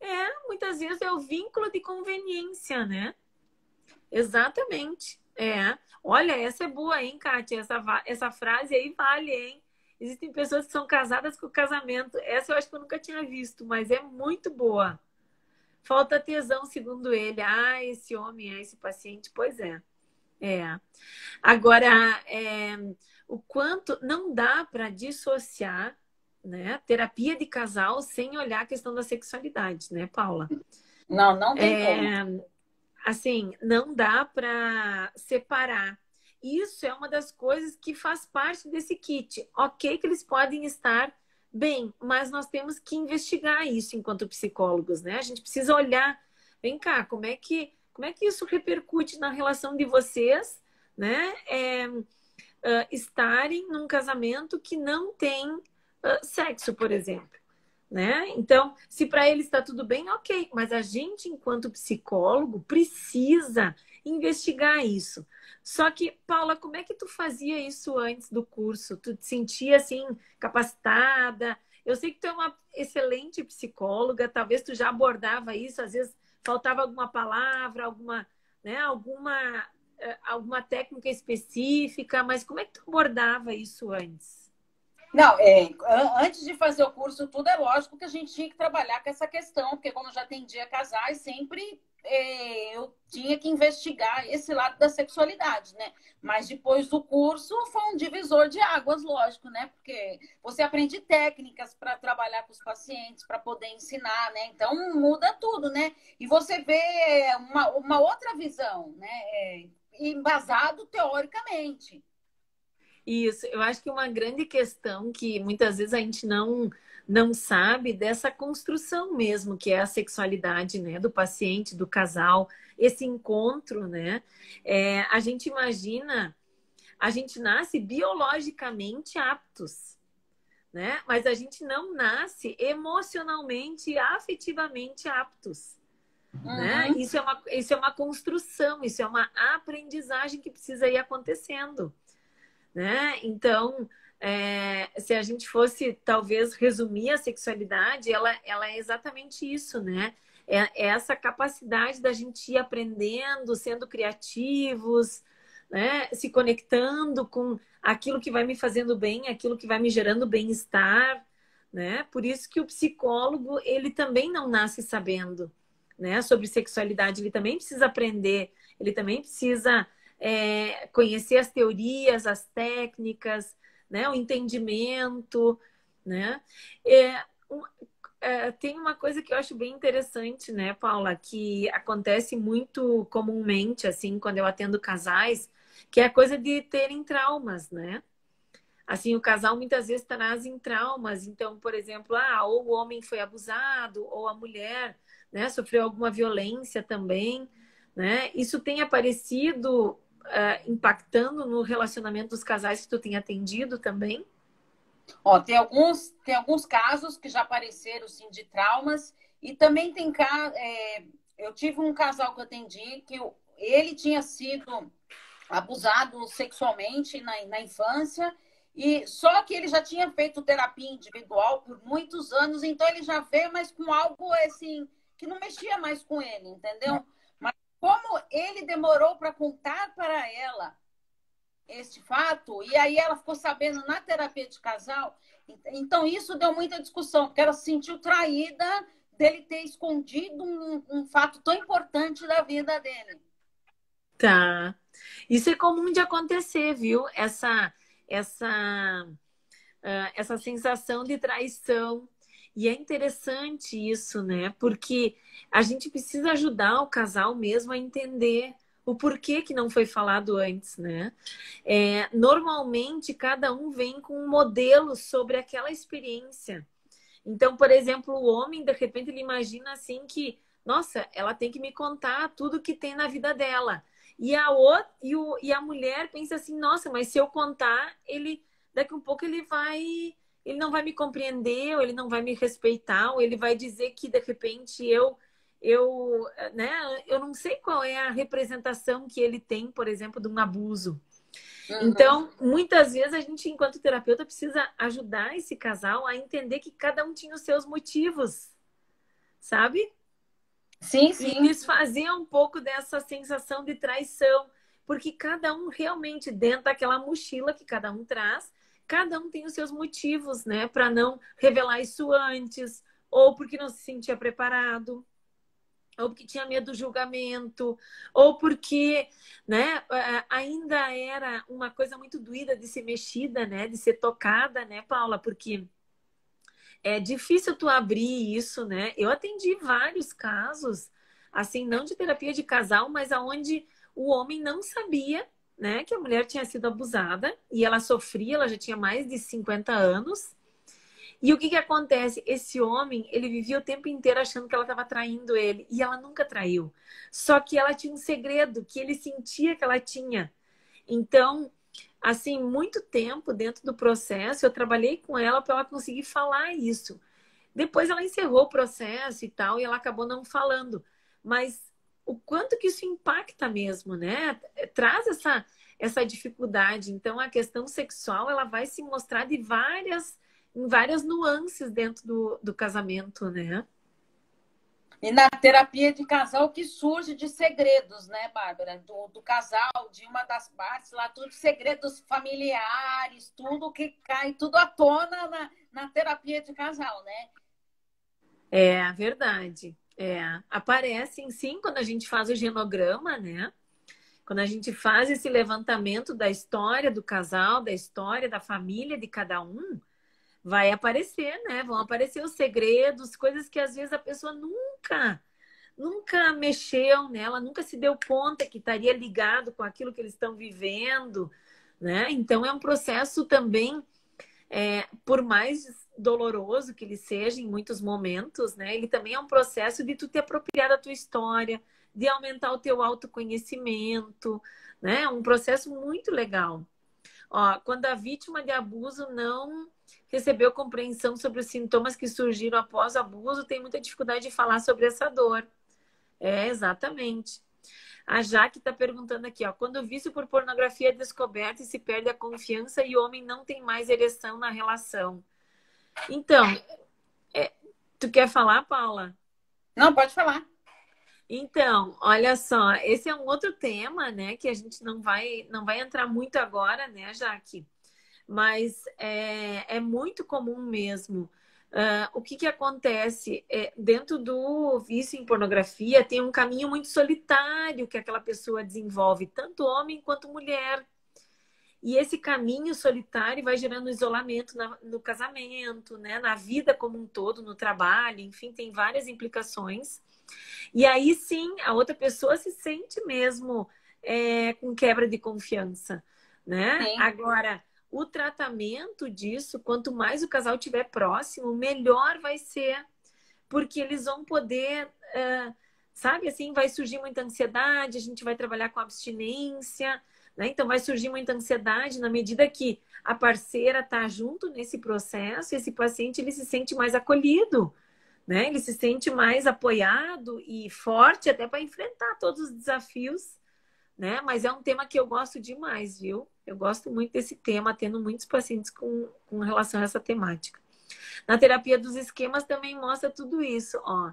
É, muitas vezes é o vínculo de conveniência, né? Exatamente. É. Olha, essa é boa, hein, Kátia? Essa, essa frase aí vale, hein? Existem pessoas que são casadas com o casamento. Essa eu acho que eu nunca tinha visto, mas é muito boa. Falta tesão, segundo ele. Ah, esse homem, é esse paciente. Pois é. É. Agora, é, o quanto não dá para dissociar né? Terapia de casal sem olhar a questão da sexualidade, né, Paula? Não, não tem é, como. Assim, não dá para separar. Isso é uma das coisas que faz parte desse kit. Ok que eles podem estar bem, mas nós temos que investigar isso enquanto psicólogos, né? A gente precisa olhar, vem cá, como é que como é que isso repercute na relação de vocês, né? É, uh, estarem num casamento que não tem uh, sexo, por exemplo. Né? Então, se para ele está tudo bem, ok, mas a gente, enquanto psicólogo, precisa investigar isso. Só que, Paula, como é que tu fazia isso antes do curso? Tu te sentia assim capacitada? Eu sei que tu é uma excelente psicóloga, talvez tu já abordava isso, às vezes faltava alguma palavra, alguma, né, alguma, eh, alguma técnica específica, mas como é que tu abordava isso antes? Não, é, antes de fazer o curso, tudo é lógico que a gente tinha que trabalhar com essa questão, porque quando eu já atendia casais, sempre é, eu tinha que investigar esse lado da sexualidade, né? Mas depois do curso foi um divisor de águas, lógico, né? Porque você aprende técnicas para trabalhar com os pacientes, para poder ensinar, né? Então muda tudo, né? E você vê uma, uma outra visão, né? É, embasado teoricamente. Isso, eu acho que uma grande questão que muitas vezes a gente não não sabe dessa construção mesmo que é a sexualidade, né, do paciente, do casal, esse encontro, né? É, a gente imagina, a gente nasce biologicamente aptos, né? Mas a gente não nasce emocionalmente e afetivamente aptos. Né? Uhum. Né? Isso, é uma, isso é uma construção, isso é uma aprendizagem que precisa ir acontecendo né? Então, é, se a gente fosse talvez resumir a sexualidade, ela, ela é exatamente isso, né? É, é essa capacidade da gente ir aprendendo, sendo criativos, né? Se conectando com aquilo que vai me fazendo bem, aquilo que vai me gerando bem-estar, né? Por isso que o psicólogo, ele também não nasce sabendo, né? Sobre sexualidade, ele também precisa aprender, ele também precisa é, conhecer as teorias, as técnicas, né, o entendimento, né? É, um, é, tem uma coisa que eu acho bem interessante, né, Paula, que acontece muito comumente, assim, quando eu atendo casais, que é a coisa de terem traumas, né? Assim, o casal muitas vezes traz em traumas. Então, por exemplo, ah, ou o homem foi abusado, ou a mulher, né, sofreu alguma violência também, né? Isso tem aparecido uh, impactando no relacionamento dos casais que tu tem atendido também? Ó, tem alguns, tem alguns casos que já apareceram sim, de traumas e também tem é, eu tive um casal que eu atendi que ele tinha sido abusado sexualmente na, na infância E só que ele já tinha feito terapia individual por muitos anos, então ele já veio, mas com algo assim que não mexia mais com ele, entendeu? Como ele demorou para contar para ela este fato, e aí ela ficou sabendo na terapia de casal, então isso deu muita discussão, porque ela se sentiu traída dele ter escondido um, um fato tão importante da vida dele. Tá. Isso é comum de acontecer, viu? Essa essa, uh, essa sensação de traição. E é interessante isso, né? Porque a gente precisa ajudar o casal mesmo a entender o porquê que não foi falado antes, né? É, normalmente, cada um vem com um modelo sobre aquela experiência. Então, por exemplo, o homem, de repente, ele imagina assim que, nossa, ela tem que me contar tudo que tem na vida dela. E a outra, e, o, e a mulher pensa assim, nossa, mas se eu contar, ele daqui um pouco ele vai ele não vai me compreender, ou ele não vai me respeitar, ou ele vai dizer que de repente eu eu, né, eu não sei qual é a representação que ele tem, por exemplo, de um abuso. Uhum. Então, muitas vezes a gente, enquanto terapeuta, precisa ajudar esse casal a entender que cada um tinha os seus motivos, sabe? Sim, sim. E desfazer um pouco dessa sensação de traição, porque cada um realmente, dentro daquela mochila que cada um traz, cada um tem os seus motivos, né, para não revelar isso antes, ou porque não se sentia preparado, ou porque tinha medo do julgamento, ou porque, né, ainda era uma coisa muito doída de ser mexida, né, de ser tocada, né, Paula, porque é difícil tu abrir isso, né? Eu atendi vários casos, assim, não de terapia de casal, mas aonde o homem não sabia, né, que a mulher tinha sido abusada e ela sofria, ela já tinha mais de 50 anos. E o que que acontece? Esse homem, ele vivia o tempo inteiro achando que ela estava traindo ele e ela nunca traiu. Só que ela tinha um segredo que ele sentia que ela tinha. Então, assim, muito tempo dentro do processo, eu trabalhei com ela para ela conseguir falar isso. Depois ela encerrou o processo e tal, e ela acabou não falando. Mas o quanto que isso impacta mesmo, né? Traz essa, essa dificuldade. Então, a questão sexual, ela vai se mostrar de várias, em várias nuances dentro do, do casamento, né? E na terapia de casal que surge de segredos, né, Bárbara? Do, do casal, de uma das partes, lá tudo segredos familiares, tudo que cai, tudo à tona na, na terapia de casal, né? É, verdade. É, aparecem sim quando a gente faz o genograma, né? Quando a gente faz esse levantamento da história do casal, da história da família de cada um, vai aparecer, né? Vão aparecer os segredos, coisas que às vezes a pessoa nunca, nunca mexeu nela, nunca se deu conta que estaria ligado com aquilo que eles estão vivendo, né? Então é um processo também, é, por mais doloroso que ele seja em muitos momentos, né? Ele também é um processo de tu te apropriar da tua história, de aumentar o teu autoconhecimento, né? Um processo muito legal. Ó, quando a vítima de abuso não recebeu compreensão sobre os sintomas que surgiram após o abuso, tem muita dificuldade de falar sobre essa dor. É, exatamente. A Jaque está perguntando aqui, ó, quando o vício por pornografia é descoberto e se perde a confiança e o homem não tem mais ereção na relação. Então, é, tu quer falar, Paula? Não, pode falar. Então, olha só, esse é um outro tema, né, que a gente não vai não vai entrar muito agora, né, Jaque? mas é, é muito comum mesmo. Uh, o que, que acontece? É, dentro do vício em pornografia, tem um caminho muito solitário que aquela pessoa desenvolve, tanto homem quanto mulher. E esse caminho solitário vai gerando isolamento na, no casamento, né? na vida como um todo, no trabalho, enfim, tem várias implicações. E aí sim, a outra pessoa se sente mesmo é, com quebra de confiança. Né? Sim. Agora, o tratamento disso, quanto mais o casal estiver próximo, melhor vai ser, porque eles vão poder, uh, sabe, assim, vai surgir muita ansiedade, a gente vai trabalhar com abstinência, né? Então vai surgir muita ansiedade na medida que a parceira está junto nesse processo, esse paciente ele se sente mais acolhido, né? Ele se sente mais apoiado e forte até para enfrentar todos os desafios né? Mas é um tema que eu gosto demais, viu? Eu gosto muito desse tema, tendo muitos pacientes com, com relação a essa temática. Na terapia dos esquemas também mostra tudo isso, ó.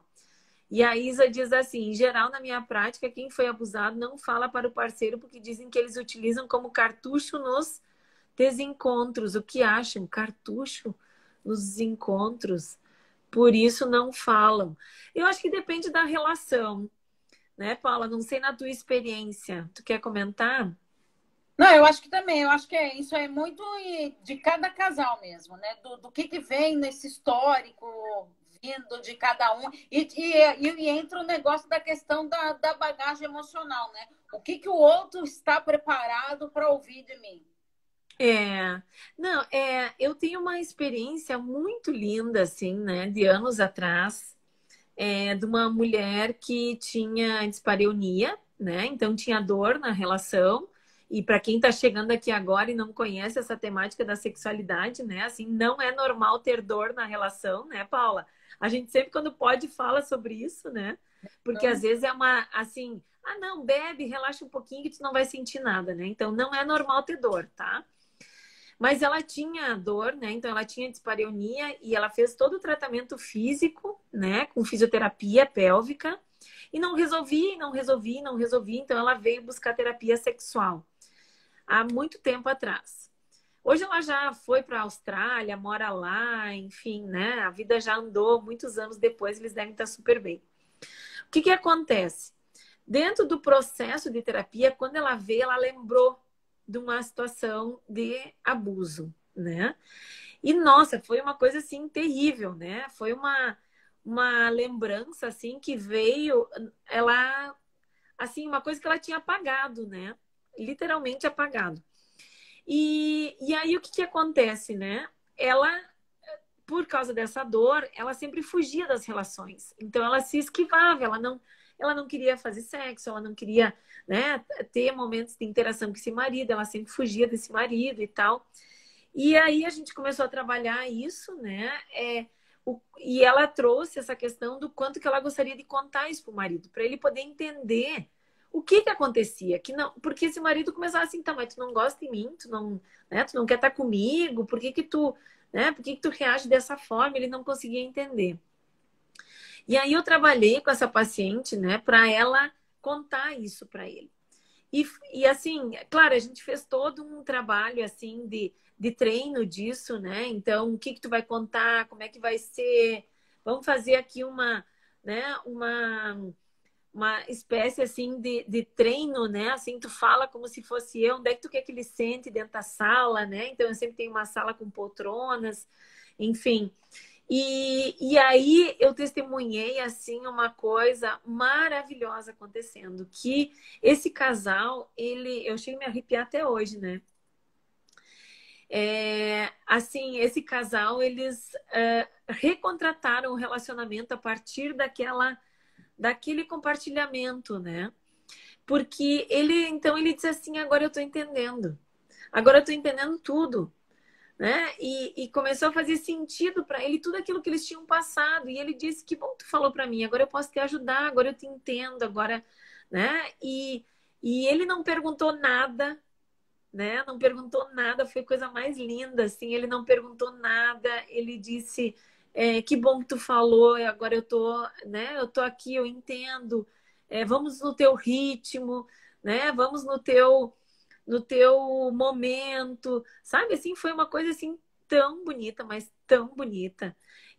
E a Isa diz assim: em geral, na minha prática, quem foi abusado não fala para o parceiro porque dizem que eles utilizam como cartucho nos desencontros. O que acham? Cartucho nos encontros. Por isso não falam. Eu acho que depende da relação, né, Paula? Não sei na tua experiência. Tu quer comentar? Não, eu acho que também, eu acho que é, isso é muito de cada casal mesmo, né? Do, do que, que vem nesse histórico vindo de cada um. E, e, e, entra o negócio da questão da, da bagagem emocional, né? O que, que o outro está preparado para ouvir de mim? É, não, é, eu tenho uma experiência muito linda, assim, né, de anos atrás, é, de uma mulher que tinha dispareunia, né, então tinha dor na relação, e para quem está chegando aqui agora e não conhece essa temática da sexualidade, né, assim, não é normal ter dor na relação, né, Paula? A gente sempre, quando pode, fala sobre isso, né? Porque às vezes é uma, assim, ah, não, bebe, relaxa um pouquinho que tu não vai sentir nada, né? Então não é normal ter dor, tá? Mas ela tinha dor, né? Então ela tinha dispareunia e ela fez todo o tratamento físico, né? Com fisioterapia pélvica. E não resolvi, não resolvi, não resolvi. Então ela veio buscar terapia sexual há muito tempo atrás. Hoje ela já foi para a Austrália, mora lá, enfim, né? A vida já andou muitos anos depois, eles devem estar super bem. O que, que acontece? Dentro do processo de terapia, quando ela veio, ela lembrou de uma situação de abuso, né? E nossa, foi uma coisa assim terrível, né? Foi uma uma lembrança assim que veio, ela assim, uma coisa que ela tinha apagado, né? Literalmente apagado. E, e aí o que, que acontece, né? Ela, por causa dessa dor, ela sempre fugia das relações. Então ela se esquivava, ela não, ela não queria fazer sexo, ela não queria né, ter momentos de interação com esse marido, ela sempre fugia desse marido e tal. E aí a gente começou a trabalhar isso, né? É, o, e ela trouxe essa questão do quanto que ela gostaria de contar isso para o marido, para ele poder entender o que que acontecia, que não, porque esse marido começava assim, tá, mas tu não gosta de mim, tu não, né, tu não quer estar comigo, por que que tu, né, por que que tu reage dessa forma? Ele não conseguia entender. E aí eu trabalhei com essa paciente, né, para ela contar isso para ele. E, e assim, claro, a gente fez todo um trabalho assim de, de treino disso, né? Então, o que que tu vai contar, como é que vai ser? Vamos fazer aqui uma, né, uma uma espécie assim de, de treino, né? Assim, tu fala como se fosse eu, onde é que tu quer que ele sente dentro da sala, né? Então eu sempre tenho uma sala com poltronas, enfim. E, e aí eu testemunhei assim uma coisa maravilhosa acontecendo, que esse casal, ele, eu chego a me arrepiar até hoje, né? É, assim, esse casal, eles é, recontrataram o relacionamento a partir daquela, daquele compartilhamento, né? Porque ele, então, ele disse assim: agora eu tô entendendo, agora eu tô entendendo tudo né? E, e começou a fazer sentido para ele tudo aquilo que eles tinham passado. E ele disse: Que bom tu falou para mim, agora eu posso te ajudar, agora eu te entendo, agora, né? E, e ele não perguntou nada, né? Não perguntou nada, foi coisa mais linda, assim. Ele não perguntou nada, ele disse: é, Que bom que tu falou, agora eu tô, né? Eu tô aqui, eu entendo. É, vamos no teu ritmo, né? Vamos no teu no teu momento, sabe? Assim, foi uma coisa assim tão bonita, mas tão bonita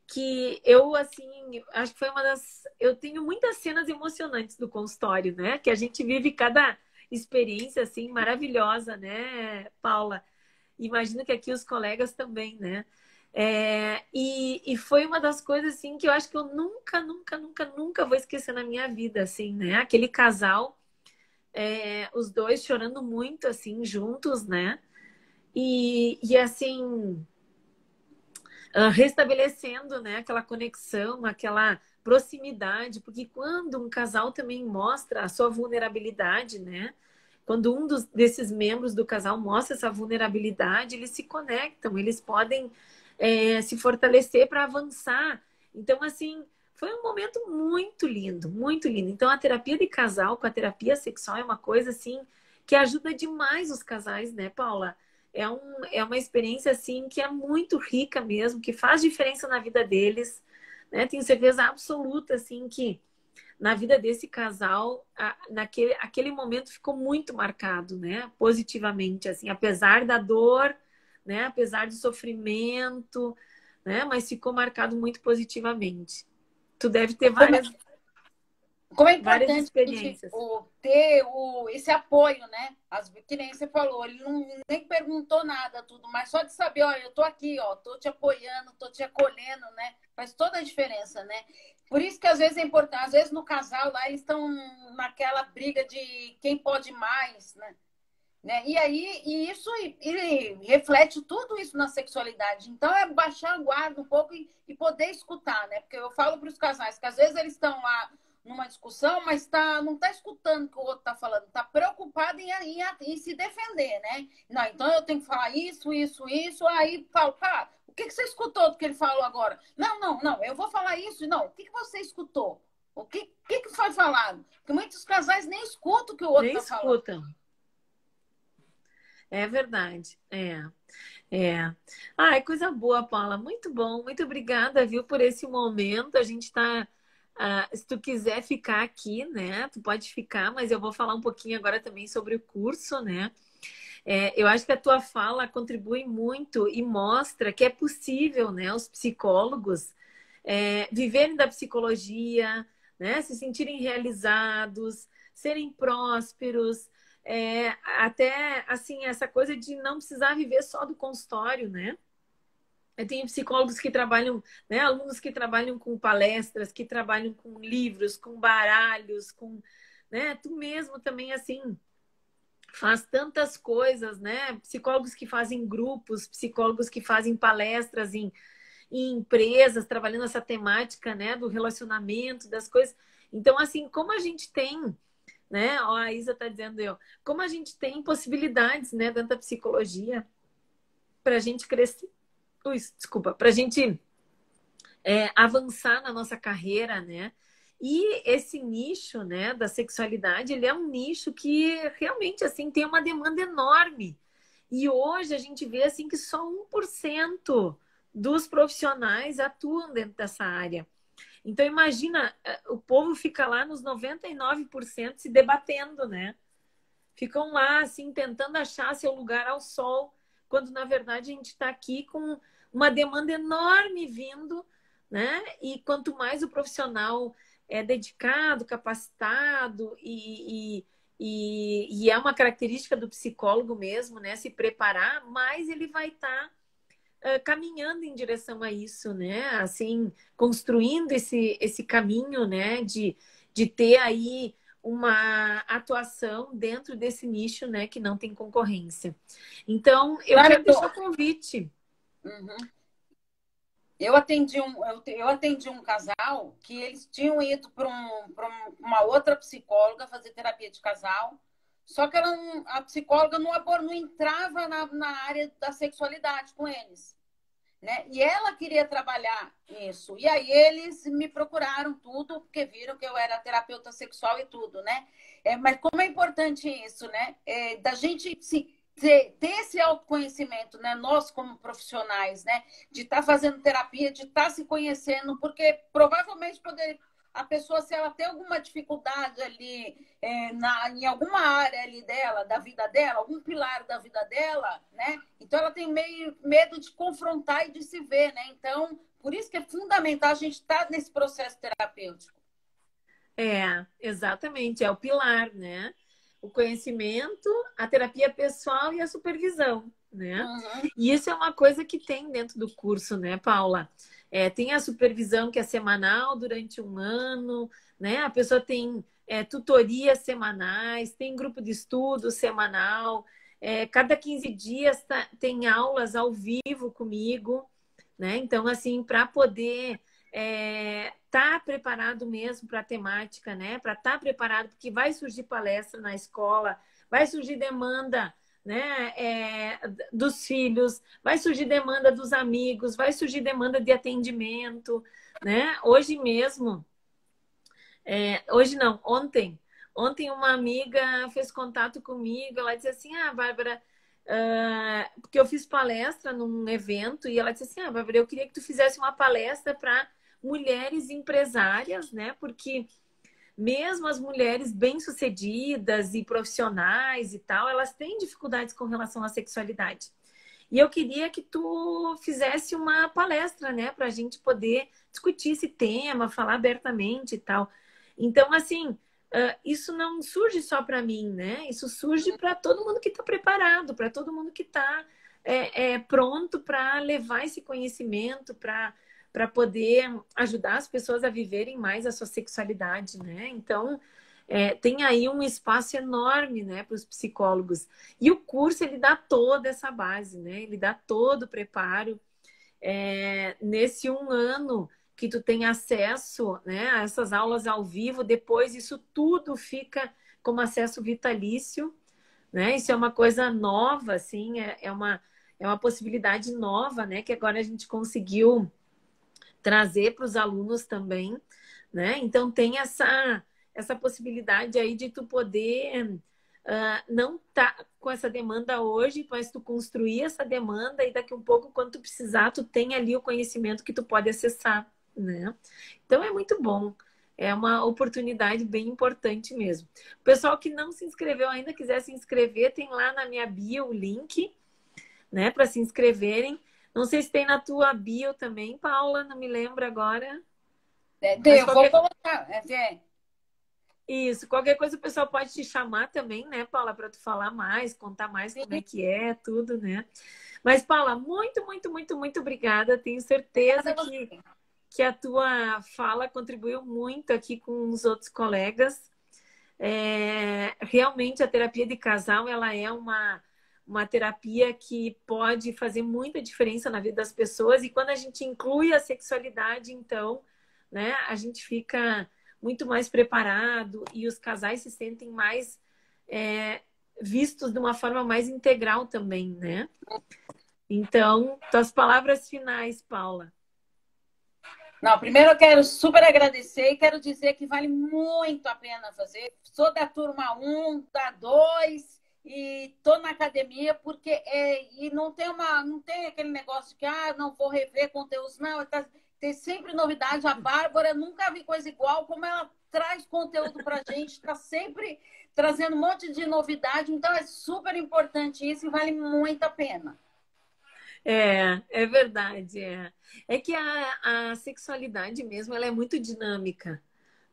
que eu assim acho que foi uma das eu tenho muitas cenas emocionantes do consultório né que a gente vive cada experiência assim maravilhosa né Paula imagino que aqui os colegas também né é, e, e foi uma das coisas assim que eu acho que eu nunca nunca nunca nunca vou esquecer na minha vida assim né aquele casal é, os dois chorando muito, assim, juntos, né? E, e assim, ah, restabelecendo, né, aquela conexão, aquela proximidade, porque quando um casal também mostra a sua vulnerabilidade, né? Quando um dos, desses membros do casal mostra essa vulnerabilidade, eles se conectam, eles podem é, se fortalecer para avançar. Então, assim, Foi um momento muito lindo, muito lindo. Então, a terapia de casal com a terapia sexual é uma coisa assim que ajuda demais os casais, né, Paula? É, um, é uma experiência assim que é muito rica mesmo, que faz diferença na vida deles. Né? Tenho certeza absoluta assim que na vida desse casal, naquele aquele momento ficou muito marcado, né? Positivamente, assim, apesar da dor, né? Apesar do sofrimento, né? Mas ficou marcado muito positivamente. Tu deve ter várias. Como é importante experiências. O, ter o, esse apoio, né? As, que nem você falou, ele não, nem perguntou nada, tudo, mas só de saber, olha, eu tô aqui, ó, tô te apoiando, tô te acolhendo, né? Faz toda a diferença, né? Por isso que às vezes é importante, às vezes no casal lá eles estão naquela briga de quem pode mais, né? Né? E aí, e isso e, reflete tudo isso na sexualidade. Então, é baixar a guarda um pouco e, e poder escutar, né? Porque eu falo para os casais que às vezes eles estão lá numa discussão, mas tá, não está escutando o que o outro está falando, está preocupado em, em, em, se defender, né? Não, então eu tenho que falar isso, isso, isso, aí falo, cara, o que, que você escutou do que ele falou agora? Não, não, não, eu vou falar isso, não, o que, que você escutou? O que, que, que foi falado? Porque muitos casais nem escutam o que o outro está falando. É verdade. É. É. Ai, coisa boa, Paula. Muito bom. Muito obrigada, viu, por esse momento. A gente está. Uh, ah, se tu quiser ficar aqui, né? Tu pode ficar, mas eu vou falar um pouquinho agora também sobre o curso, né? É, eu acho que a tua fala contribui muito e mostra que é possível, né? Os psicólogos é, viverem da psicologia, né? Se sentirem realizados, serem prósperos, é, até assim essa coisa de não precisar viver só do consultório, né? Eu tenho psicólogos que trabalham, né, alunos que trabalham com palestras, que trabalham com livros, com baralhos, com, né, tu mesmo também assim faz tantas coisas, né? Psicólogos que fazem grupos, psicólogos que fazem palestras em, em empresas, trabalhando essa temática, né, do relacionamento, das coisas. Então, assim, como a gente tem né? Ó, a Isa está dizendo eu, como a gente tem possibilidades, né, dentro da psicologia para a gente crescer, Ui, desculpa, para a gente é, avançar na nossa carreira, né? E esse nicho, né, da sexualidade, ele é um nicho que realmente assim tem uma demanda enorme. E hoje a gente vê assim que só 1% dos profissionais atuam dentro dessa área. Então, imagina, é, o povo fica lá nos 99% se debatendo, né? Ficam lá, assim, tentando achar seu lugar ao sol, quando na verdade a gente está aqui com uma demanda enorme vindo, né? E quanto mais o profissional é dedicado, capacitado e, e, e, e é uma característica do psicólogo mesmo, né? Se preparar, mais ele vai estar tá caminhando em direção a isso, né? Assim, construindo esse, esse caminho, né? De, de ter aí uma atuação dentro desse nicho, né? Que não tem concorrência. Então, eu claro, quero deixar o convite. Uhum. Eu atendi um, eu, eu, atendi um casal que eles tinham ido para um, uma outra psicóloga fazer terapia de casal, só que ela, a psicóloga não, não entrava na, na área da sexualidade com eles. Né? E ela queria trabalhar isso. E aí eles me procuraram tudo, porque viram que eu era terapeuta sexual e tudo, né? É, mas como é importante isso, né? É, da gente se, ter, ter, esse autoconhecimento, né? Nós como profissionais, né? De estar tá fazendo terapia, de estar tá se conhecendo, porque provavelmente poder, a pessoa, se ela tem alguma dificuldade ali é, na, em alguma área ali dela, da vida dela, algum pilar da vida dela, né? Então ela tem meio medo de confrontar e de se ver, né? Então, por isso que é fundamental a gente estar tá nesse processo terapêutico. É, exatamente, é o pilar, né? O conhecimento, a terapia pessoal e a supervisão, né? Uhum. E isso é uma coisa que tem dentro do curso, né, Paula? É, tem a supervisão que é semanal durante um ano, né? A pessoa tem é, tutorias semanais, tem grupo de estudo semanal. É, cada 15 dias tá, tem aulas ao vivo comigo, né? Então, assim, para poder estar é, tá preparado mesmo para a temática, né? Para estar tá preparado, porque vai surgir palestra na escola, vai surgir demanda né, é, dos filhos, vai surgir demanda dos amigos, vai surgir demanda de atendimento, né? Hoje mesmo, é, hoje não, ontem, ontem uma amiga fez contato comigo, ela disse assim, ah, Bárbara, uh, porque eu fiz palestra num evento e ela disse assim, ah, Bárbara, eu queria que tu fizesse uma palestra para mulheres empresárias, né? Porque mesmo as mulheres bem-sucedidas e profissionais e tal, elas têm dificuldades com relação à sexualidade. E eu queria que tu fizesse uma palestra, né, para a gente poder discutir esse tema, falar abertamente e tal. Então, assim, uh, isso não surge só para mim, né? Isso surge para todo mundo que está preparado, para todo mundo que está é, é, pronto para levar esse conhecimento, para para poder ajudar as pessoas a viverem mais a sua sexualidade, né? Então, é, tem aí um espaço enorme, né, para os psicólogos. E o curso, ele dá toda essa base, né? Ele dá todo o preparo. É, nesse um ano que tu tem acesso né, a essas aulas ao vivo, depois isso tudo fica como acesso vitalício, né? Isso é uma coisa nova, assim, é, é uma, é uma possibilidade nova, né? Que agora a gente conseguiu trazer para os alunos também, né? Então tem essa essa possibilidade aí de tu poder uh, não tá com essa demanda hoje, mas tu construir essa demanda e daqui um pouco, quando tu precisar, tu tem ali o conhecimento que tu pode acessar, né? Então é muito bom. É uma oportunidade bem importante mesmo. O pessoal que não se inscreveu ainda, quiser se inscrever, tem lá na minha bio o link, né, para se inscreverem. Não sei se tem na tua bio também, Paula, não me lembro agora. É, tem, eu qualquer... vou colocar. É, Isso, qualquer coisa o pessoal pode te chamar também, né, Paula, para tu falar mais, contar mais Sim. como é que é, tudo, né? Mas, Paula, muito, muito, muito, muito obrigada. Tenho certeza que, que a tua fala contribuiu muito aqui com os outros colegas. É, realmente, a terapia de casal, ela é uma uma terapia que pode fazer muita diferença na vida das pessoas. E quando a gente inclui a sexualidade, então, né, a gente fica muito mais preparado e os casais se sentem mais é, vistos de uma forma mais integral também, né? Então, tuas palavras finais, Paula. Não, primeiro eu quero super agradecer e quero dizer que vale muito a pena fazer. Sou da turma 1, da 2 e tô na academia porque é, e não tem uma não tem aquele negócio que ah não vou rever conteúdos não tá, tem sempre novidade a Bárbara nunca vi coisa igual como ela traz conteúdo para gente está sempre trazendo um monte de novidade então é super importante isso e vale muito a pena é, é verdade, é. É que a, a sexualidade mesmo, ela é muito dinâmica,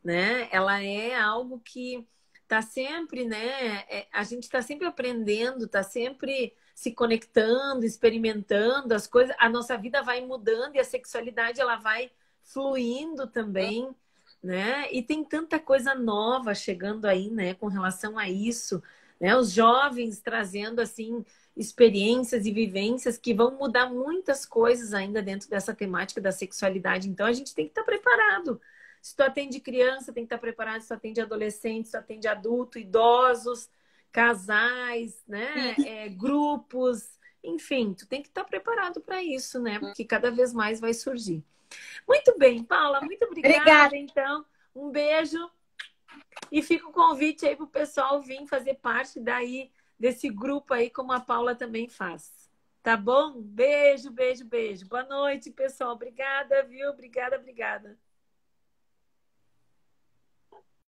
né? Ela é algo que tá sempre, né? É, a gente está sempre aprendendo, está sempre se conectando, experimentando as coisas. A nossa vida vai mudando e a sexualidade ela vai fluindo também, né? E tem tanta coisa nova chegando aí, né? Com relação a isso, né? Os jovens trazendo assim experiências e vivências que vão mudar muitas coisas ainda dentro dessa temática da sexualidade. Então a gente tem que estar tá preparado se tu atende criança, tem que estar preparado. Se tu atende adolescente, se tu atende adulto, idosos, casais, né? É, grupos, enfim, tu tem que estar preparado para isso, né? Porque cada vez mais vai surgir. Muito bem, Paula, muito obrigada. obrigada. Então, um beijo e fica o convite aí para o pessoal vir fazer parte daí desse grupo aí, como a Paula também faz. Tá bom? Beijo, beijo, beijo. Boa noite, pessoal. Obrigada, viu? Obrigada, obrigada.